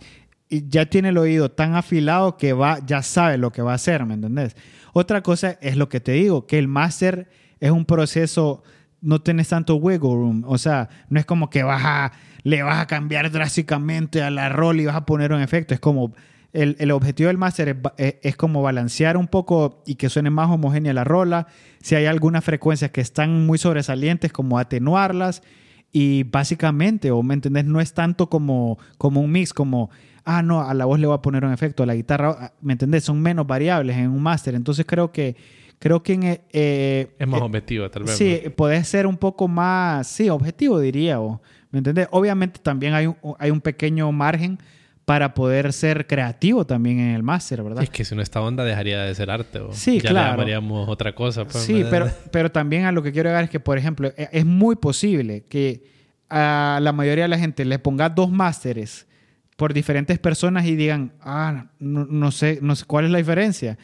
ya tiene el oído tan afilado que va, ya sabe lo que va a hacer, ¿me entendés? Otra cosa es lo que te digo, que el máster es un proceso, no tienes tanto wiggle room. O sea, no es como que vas a, le vas a cambiar drásticamente a la rol y vas a poner un efecto. Es como el, objetivo del máster es, como balancear un poco y que suene más homogénea la rola. Si hay algunas frecuencias que están muy sobresalientes, como atenuarlas. Y básicamente, o me entendés, no es tanto como, como un mix, como, ah, no, a la voz le voy a poner un efecto, a la guitarra, ah, ¿me entendés? Son menos variables en un máster. Entonces creo que, creo que en, eh, es más eh, objetivo, tal vez. Sí, puede ser un poco más, sí, objetivo diría, o, ¿me entendés? Obviamente también hay un, hay un pequeño margen para poder ser creativo también en el máster, ¿verdad? Es que si no esta onda dejaría de ser arte. ¿o? Sí, ya claro. le llamaríamos otra cosa. Pues, sí, pero, pero también a lo que quiero llegar es que, por ejemplo, e, es muy posible que a la mayoría de la gente le ponga dos másteres por diferentes personas y digan, ah, no, sé, no sé cuál es la diferencia.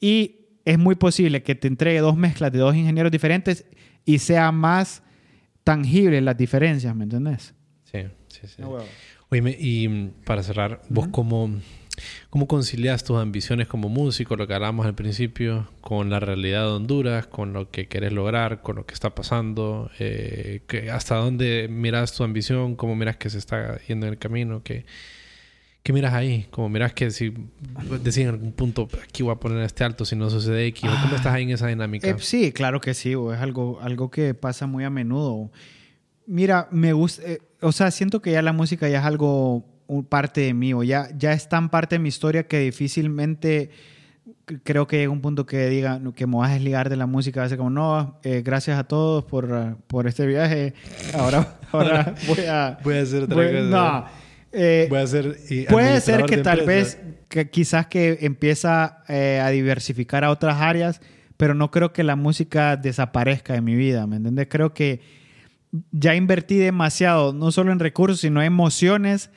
Y es muy posible que te entregue dos mezclas de dos ingenieros diferentes y sea más tangible las diferencias, ¿me entendés? Sí, sí, sí. Oye, y mm, para cerrar, ¿vos cómo, cómo concilias tus ambiciones como músico, lo que hablábamos al principio, con la realidad de Honduras, con lo que querés lograr, con lo que está pasando? Eh, ¿Hasta dónde miras tu ambición? ¿Cómo miras que se está yendo en el camino? ¿Qué, qué miras ahí? ¿Cómo miras que si decís en algún punto, aquí voy a poner este alto si no sucede X? ¿Cómo ah, estás ahí en esa dinámica? Eh, sí, claro que sí. Es algo, algo que pasa muy a menudo. Mira, me gusta, eh, o sea, siento que ya la música ya es algo parte de mí, o ya, ya es tan parte de mi historia que difícilmente creo que llega un punto que diga que me vas a desligar de la música, ser como, no, eh, gracias a todos por, por este viaje, ahora, (laughs) ahora (laughs) voy a... voy a hacer otra cosa. No. Eh, voy a hacer puede ser que tal vez, que quizás que empieza a diversificar a otras áreas, pero no creo que la música desaparezca de mi vida, ¿me entiendes? Creo que ya invertí demasiado, no solo en recursos, sino en emociones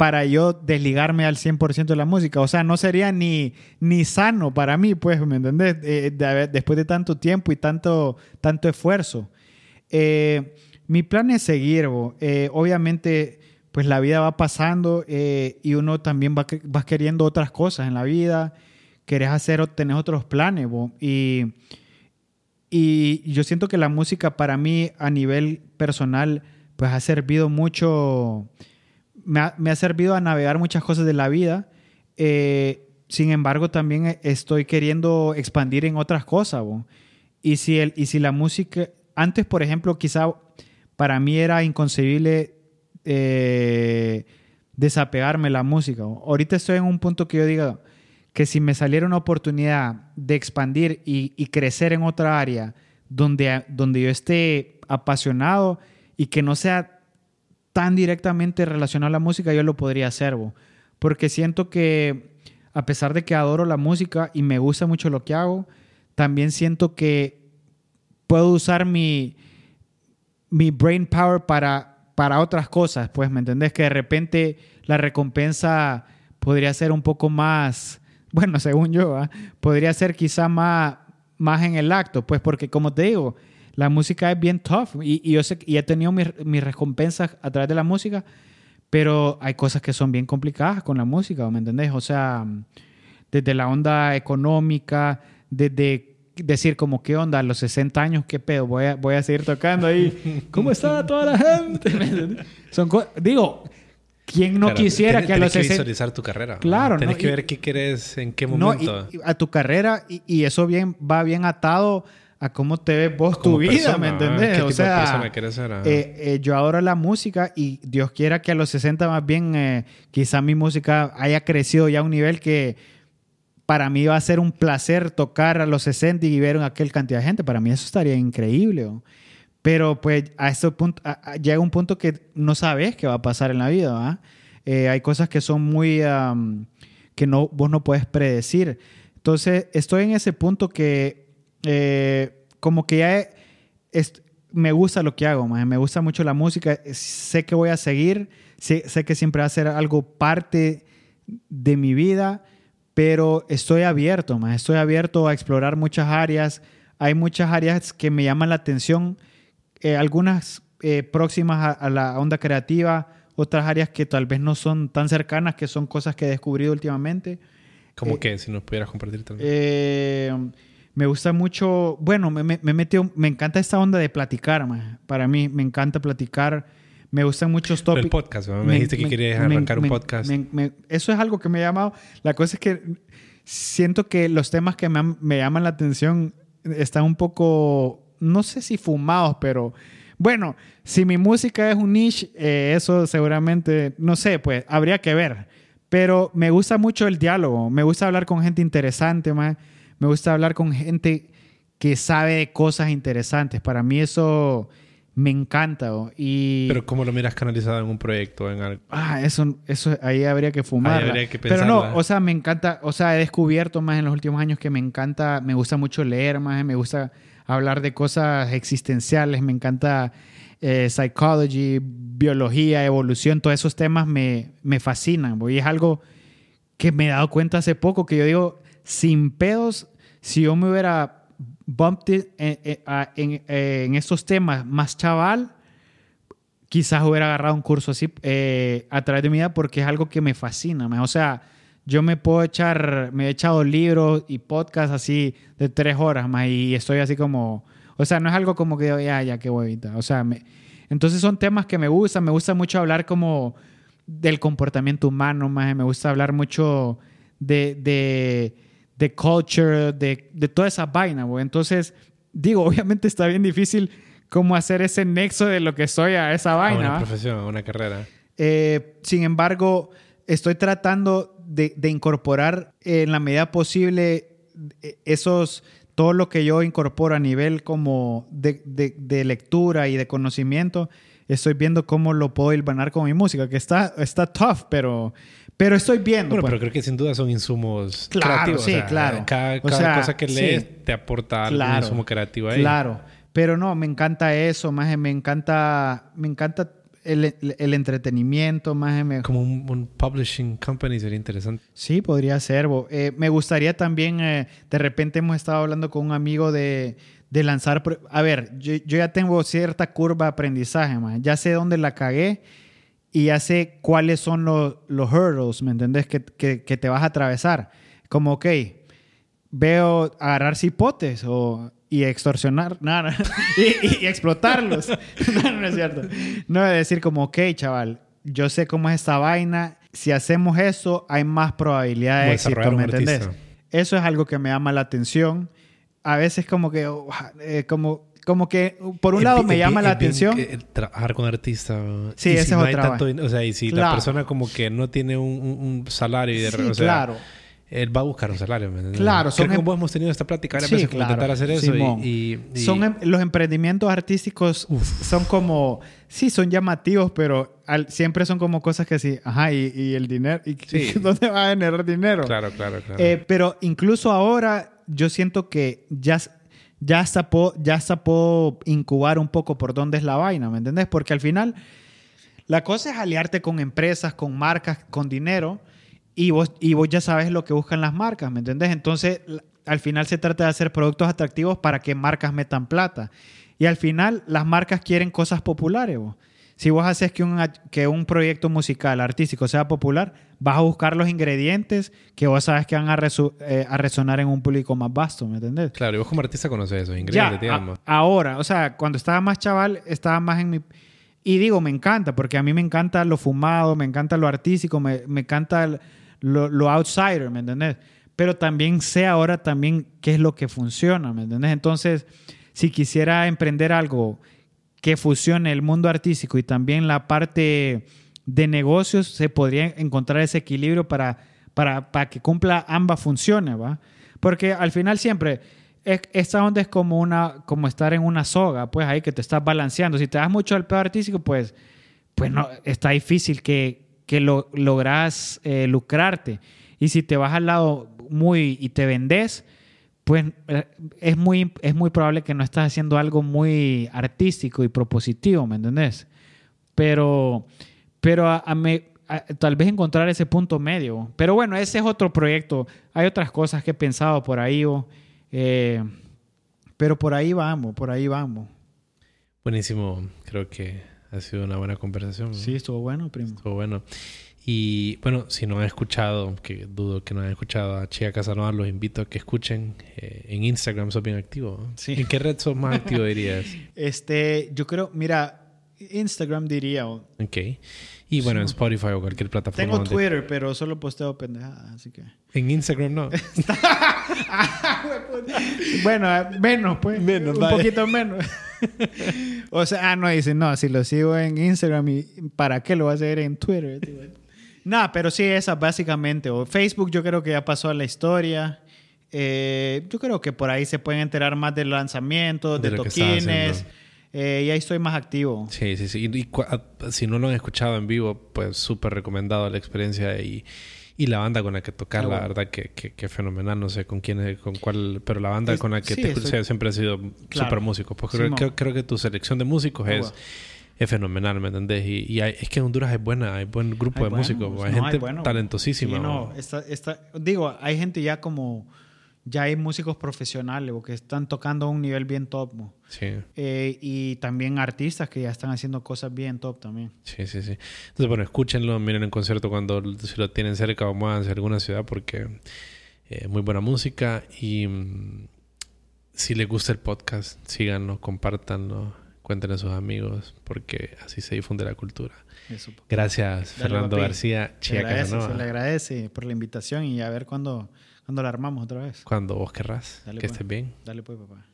para yo desligarme al 100% de la música. O sea, no sería ni, ni sano para mí, pues, ¿me entendés? Eh, después de tanto tiempo y tanto, tanto esfuerzo. Eh, mi plan es seguir, eh, obviamente, pues la vida va pasando y uno también va, queriendo otras cosas en la vida, querés hacer, tener otros planes, y, y yo siento que la música para mí a nivel personal, pues ha servido mucho me ha, servido a navegar muchas cosas de la vida. Eh, sin embargo, también estoy queriendo expandir en otras cosas. Y, si el, y si la música, antes, por ejemplo, quizá para mí era inconcebible eh, desapegarme de la música. Ahorita estoy en un punto que yo diga que si me saliera una oportunidad de expandir y, y crecer en otra área donde, donde yo esté apasionado y que no sea tan directamente relacionado a la música, yo lo podría hacer, porque siento que a pesar de que adoro la música y me gusta mucho lo que hago, también siento que puedo usar mi, mi brain power para, para otras cosas, pues, ¿me entendés? Que de repente la recompensa podría ser un poco más, (laughs) bueno, según yo, ¿ah? podría ser quizá más, más en el acto, pues porque como te digo, la música es bien tough y, yo sé, y he tenido mis, mis, recompensas a través de la música, pero hay cosas que son bien complicadas con la música, ¿me entendés? O sea, desde la onda económica, desde decir como, ¿qué onda? A los 60 años, ¿qué pedo? Voy a, voy a seguir tocando ahí. (laughs) ¿Cómo está toda la gente? (laughs) Son digo, ¿quién no quisiera que a los 60... Tienes que visualizar tu carrera. Claro. Tienes que ver qué quieres, en qué momento. No, a tu carrera y, y, eso bien, va bien atado a cómo te ves vos tu vida, ¿me entendés? o sea, eh, eh, yo adoro la música y Dios quiera que a los 60 más bien eh, quizá mi música haya crecido ya a un nivel que para mí va a ser un placer tocar a los 60 y ver a aquel cantidad de gente. Para mí eso estaría increíble. Pero pues a ese punto llega un punto que no sabes qué va a pasar en la vida. hay cosas que son muy... que no, vos no puedes predecir. Entonces estoy en ese punto que eh, como que ya me gusta lo que hago, me gusta mucho la música, sé que voy a seguir, sé, que siempre va a ser algo parte de mi vida, pero estoy abierto, estoy abierto a explorar muchas áreas. Hay muchas áreas que me llaman la atención, eh, algunas eh, próximas a, la onda creativa, otras áreas que tal vez no son tan cercanas, que son cosas que he descubrido últimamente. ¿Cómo que? Si nos pudieras compartir también. Eh, me gusta mucho, bueno, me, me, metió, me encanta esta onda de platicar, para mí me encanta platicar, me gustan muchos tópicos. El podcast, me, dijiste que querías arrancar un podcast. eso es algo que me ha llamado, la cosa es que siento que los temas que me, llaman la atención están un poco, no sé si fumados, pero bueno, si mi música es un niche, eh, eso seguramente, no sé, pues habría que ver. Pero me gusta mucho el diálogo, me gusta hablar con gente interesante, más me gusta hablar con gente que sabe cosas interesantes. Para mí eso me encanta. Y... Pero ¿cómo lo miras canalizado en un proyecto? En algo? Ah, eso, eso ahí habría que fumar. Habría que Pero no, o sea, me encanta, o sea, he descubierto más en los últimos años que me encanta, me gusta mucho leer más, me gusta hablar de cosas existenciales, me encanta eh, psychology, biología, evolución, todos esos temas me, me fascinan. Y es algo que me he dado cuenta hace poco, que yo digo, sin pedos, si yo me hubiera bumped en, en, estos temas más chaval, quizás hubiera agarrado un curso así eh, a través de mi vida porque es algo que me fascina. O sea, yo me puedo echar, me he echado libros y podcasts así de tres horas más y estoy así como, o sea, no es algo como que ya, ya, qué huevita. O sea, entonces son temas que me gustan, me gusta mucho hablar como del comportamiento humano, más me gusta hablar mucho de, de de culture, de, de toda esa vaina, güey. Entonces, digo, (laughs) obviamente está bien difícil cómo hacer ese nexo de lo que soy a esa vaina. A una profesión, a una carrera. Eh, sin embargo, estoy tratando de, de, incorporar en la medida posible eh, esos, todo lo que yo incorporo a nivel como de, de, de lectura y de conocimiento. Estoy viendo cómo lo puedo hilvanar con mi música, que está, está tough, pero pero estoy viendo. Bueno, pues. pero creo que sin duda son insumos claro, creativos. Sí, claro. Cada, cosa que lees te aporta algún insumo creativo ahí. Claro. Pero no, me encanta eso, más me encanta, me encanta el, el entretenimiento, más me... Como un, un, publishing company sería interesante. Sí, podría ser. Eh, me gustaría también, eh, de repente hemos estado hablando con un amigo de, de lanzar... A ver, yo, yo, ya tengo cierta curva de aprendizaje, más. ya sé dónde la cagué y ya sé cuáles son los, los hurdles, ¿me entendés? Que, que, que te vas a atravesar. Como, ok, veo agarrar cipotes o y extorsionar, nada, (laughs) y, explotarlos. (laughs) no, no es cierto. No es decir como, ok, chaval, yo sé cómo es esta vaina. Si hacemos eso, hay más probabilidad de éxito, ¿me entendés? Eso es algo que me llama la atención. A veces como que, oh, eh, como, como que, por un lado me llama la atención. trabajar con artistas. Sí, ese es otra O sea, y si la persona como que no tiene un, salario y de sí, claro él va a buscar un salario. Claro, son Creo que em- hemos tenido esta plática varias veces claro, intentar hacer eso. Y, Son em- los emprendimientos artísticos son como, sí, son llamativos, pero siempre son como cosas que sí, ajá, y, el dinero, y, (laughs) ¿dónde va a generar dinero? Claro, claro, claro. Eh, pero incluso ahora yo siento que ya, ya, puedo, ya incubar un poco por dónde es la vaina, ¿me entendés? Porque al final la cosa es aliarte con empresas, con marcas, con dinero y vos, y vos ya sabes lo que buscan las marcas, ¿me entendés? Entonces, al final se trata de hacer productos atractivos para que marcas metan plata. Y al final, las marcas quieren cosas populares. Vos. Si vos haces que un, que un proyecto musical, artístico, sea popular, vas a buscar los ingredientes que vos sabes que van a, eh, a resonar en un público más vasto, ¿me entendés? Claro, y vos como artista conoces esos ingredientes, digamos. ahora, o sea, cuando estaba más chaval, estaba más en mi... Y digo, me encanta, porque a mí me encanta lo fumado, me encanta lo artístico, me, me encanta... El, lo, outsider, ¿me entendés? Pero también sé ahora también qué es lo que funciona, ¿me entendés? Entonces, si quisiera emprender algo que fusione el mundo artístico y también la parte de negocios, se podría encontrar ese equilibrio para, para, para que cumpla ambas funciones, ¿va? Porque al final siempre, esta onda es como, una, como estar en una soga, pues ahí que te estás balanceando. Si te das mucho al pedo artístico, pues, pues no, está difícil que, que lo, logras eh, lucrarte. Y si te vas al lado muy y te vendes, pues eh, es muy, es muy probable que no estás haciendo algo muy artístico y propositivo, ¿me entendés? Pero, pero a, tal vez encontrar ese punto medio. Pero bueno, ese es otro proyecto. Hay otras cosas que he pensado por ahí, eh, pero por ahí vamos, por ahí vamos. Buenísimo, creo que ha sido una buena conversación. Sí, estuvo bueno, primo. Estuvo bueno. Y bueno, si no han escuchado, que dudo que no han escuchado a Chia Casanova, los invito a que escuchen. Eh, en Instagram sos bien activo. Sí. ¿En qué red sos más activo dirías? (laughs) Este, yo creo, mira, Instagram diría. Ok. Y bueno, en Spotify o cualquier plataforma. Tengo Twitter, pero solo posteo pendejadas, así que. En Instagram no. (laughs) bueno, menos, pues. Menos, Un poquito menos. (laughs) o sea, ah, no, dicen, no, si lo sigo en Instagram, ¿y ¿para qué lo va a hacer en Twitter? Nada, pero sí, esa básicamente. O Facebook, yo creo que ya pasó a la historia. Eh, yo creo que por ahí se pueden enterar más de lanzamientos, de, de toquines. Eh, y ahí estoy más activo. Sí, sí, sí. Y, ah, si no lo han escuchado en vivo, pues súper recomendado la experiencia y, y, la banda con la que tocar, la verdad que, que, fenomenal. No sé con quién, con cuál, pero la banda con la que te, siempre ha sido súper músico. Pues creo, creo, que tu selección de músicos es, es fenomenal, ¿me entendés? Y, y es que en Honduras hay buena, hay buen grupo de músicos, hay gente talentosísima. no, digo, hay gente ya como ya hay músicos profesionales o que están tocando a un nivel bien top. Sí. Eh, y también artistas que ya están haciendo cosas bien top también. Sí, sí, sí. Entonces, bueno, escúchenlo, miren en concierto cuando si lo tienen cerca o muévanse a alguna ciudad porque es eh, muy buena música y mm, si les gusta el podcast, síganlo, compártanlo, cuéntenle a sus amigos porque así se difunde la cultura. Gracias, Fernando García, Chia Se le agradece por la invitación y a ver cuándo cuando la armamos otra vez. Cuando vos querrás. que pues. estés bien. Dale pues, papá.